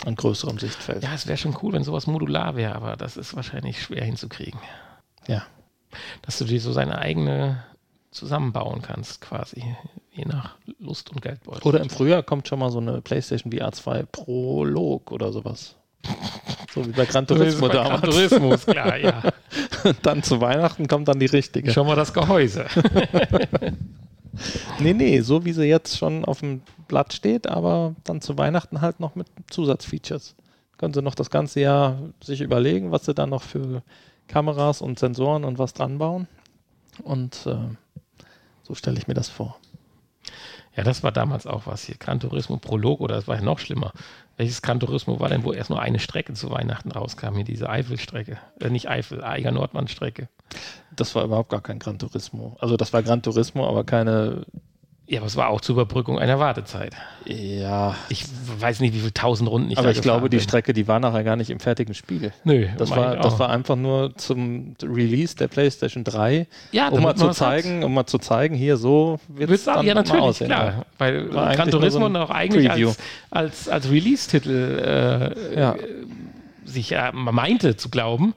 Und größerem Sichtfeld.
ja, es wäre schon cool, wenn sowas modular wäre, aber das ist wahrscheinlich schwer hinzukriegen.
Ja.
dass du dir so seine eigene zusammenbauen kannst, quasi, je nach Lust und Geldbeutel.
Oder im Frühjahr kommt schon mal so eine PlayStation VR 2 Prolog oder sowas. So wie bei Gran Turismo
Bei Gran
damals.
Turismo, ist klar, ja.
dann zu Weihnachten kommt dann die richtige.
Schon mal das Gehäuse.
Nee, nee, so wie sie jetzt schon auf dem Blatt steht, aber dann zu Weihnachten halt noch mit Zusatzfeatures. Können sie noch das ganze Jahr sich überlegen, was sie da noch für Kameras und Sensoren und was dran bauen. Und äh, so stelle ich mir das vor.
Ja, das war damals auch was hier. Gran Turismo Prolog oder das war ja noch schlimmer. Welches Gran Turismo war denn, wo erst nur eine Strecke zu Weihnachten rauskam? Hier diese Eifel-Strecke. Äh, nicht Eifel, Eiger Nordmann-Strecke.
Das war überhaupt gar kein Gran Turismo. Also das war Gran Turismo, aber keine,
Ja, aber es war auch zur Überbrückung einer Wartezeit.
ja,
Ich weiß nicht, wie viele tausend Runden ich
aber ich glaube,
gefahren
die
bin.
Strecke, die war nachher gar nicht im fertigen Spiel.
Nö,
Das war, das war einfach nur zum Release der PlayStation 3,
ja,
um mal zu zeigen, um mal zu zeigen, hier so wird es dann
ja,
mal
natürlich,
aussehen.
klar. Weil
War
Gran Turismo
so
noch eigentlich
Preview.
als, als, als Release-Titel äh,
Ja.
sich ja meinte zu glauben.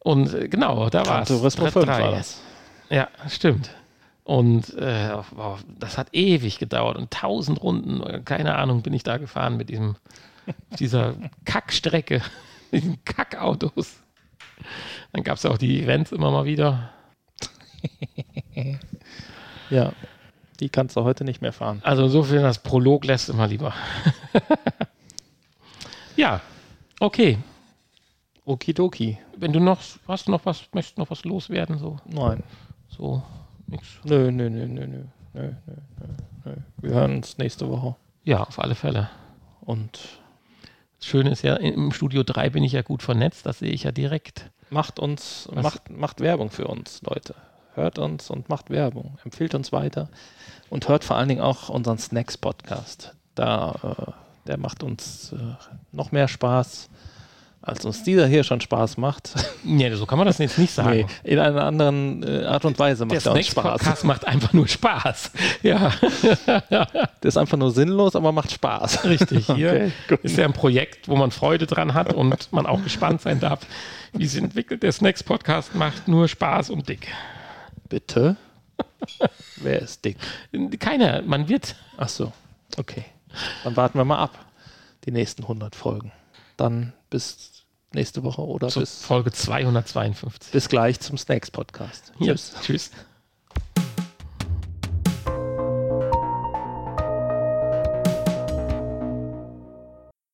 Und äh, genau, da war
Gran
es.
Turismo 5 war das.
Ja, stimmt. Und äh, wow, das hat ewig gedauert und tausend Runden, keine Ahnung, bin ich da gefahren mit diesem, dieser Kackstrecke, mit diesen Kackautos. Dann gab es auch die Events immer mal wieder.
Ja, die kannst du heute nicht mehr fahren.
Also insofern, das Prolog lässt immer lieber. ja, okay.
Okidoki.
Wenn du noch, hast du noch was, möchtest noch was loswerden, so,
Nein.
so, nix.
Nö, nö, nö, nö, nö. Nö, nö, nö, nö. Wir hören uns nächste Woche.
Ja, auf alle Fälle.
Und
Das Schöne ist ja, im Studio 3 bin ich ja gut vernetzt, das sehe ich ja direkt.
macht uns,
Was?
macht, macht Werbung für uns, Leute. Hört uns und macht Werbung. Empfiehlt uns weiter. Und hört vor allen Dingen auch unseren Snacks-Podcast. Da, äh, der macht uns äh, noch mehr Spaß, als uns dieser hier schon Spaß macht.
Nee, so kann man das jetzt nicht sagen.
Nee, in einer anderen äh, Art und Weise
Der
macht er uns Spaß.
Snacks-Podcast macht einfach nur Spaß. Ja,
Der ist einfach nur sinnlos, aber macht Spaß.
richtig. Hier
Okay,
ist ja ein Projekt, wo man Freude dran hat und man auch gespannt sein darf, wie es entwickelt. Der Snacks-Podcast macht nur Spaß und dick.
Bitte? Wer ist dick?
Keiner, man wird.
Ach so, okay. Dann warten wir mal ab. Die nächsten 100 Folgen. Dann bis nächste Woche oder
Zur
bis,
Folge 252.
bis gleich zum Snacks Podcast.
Ja,
Tschüss.
Tschüss.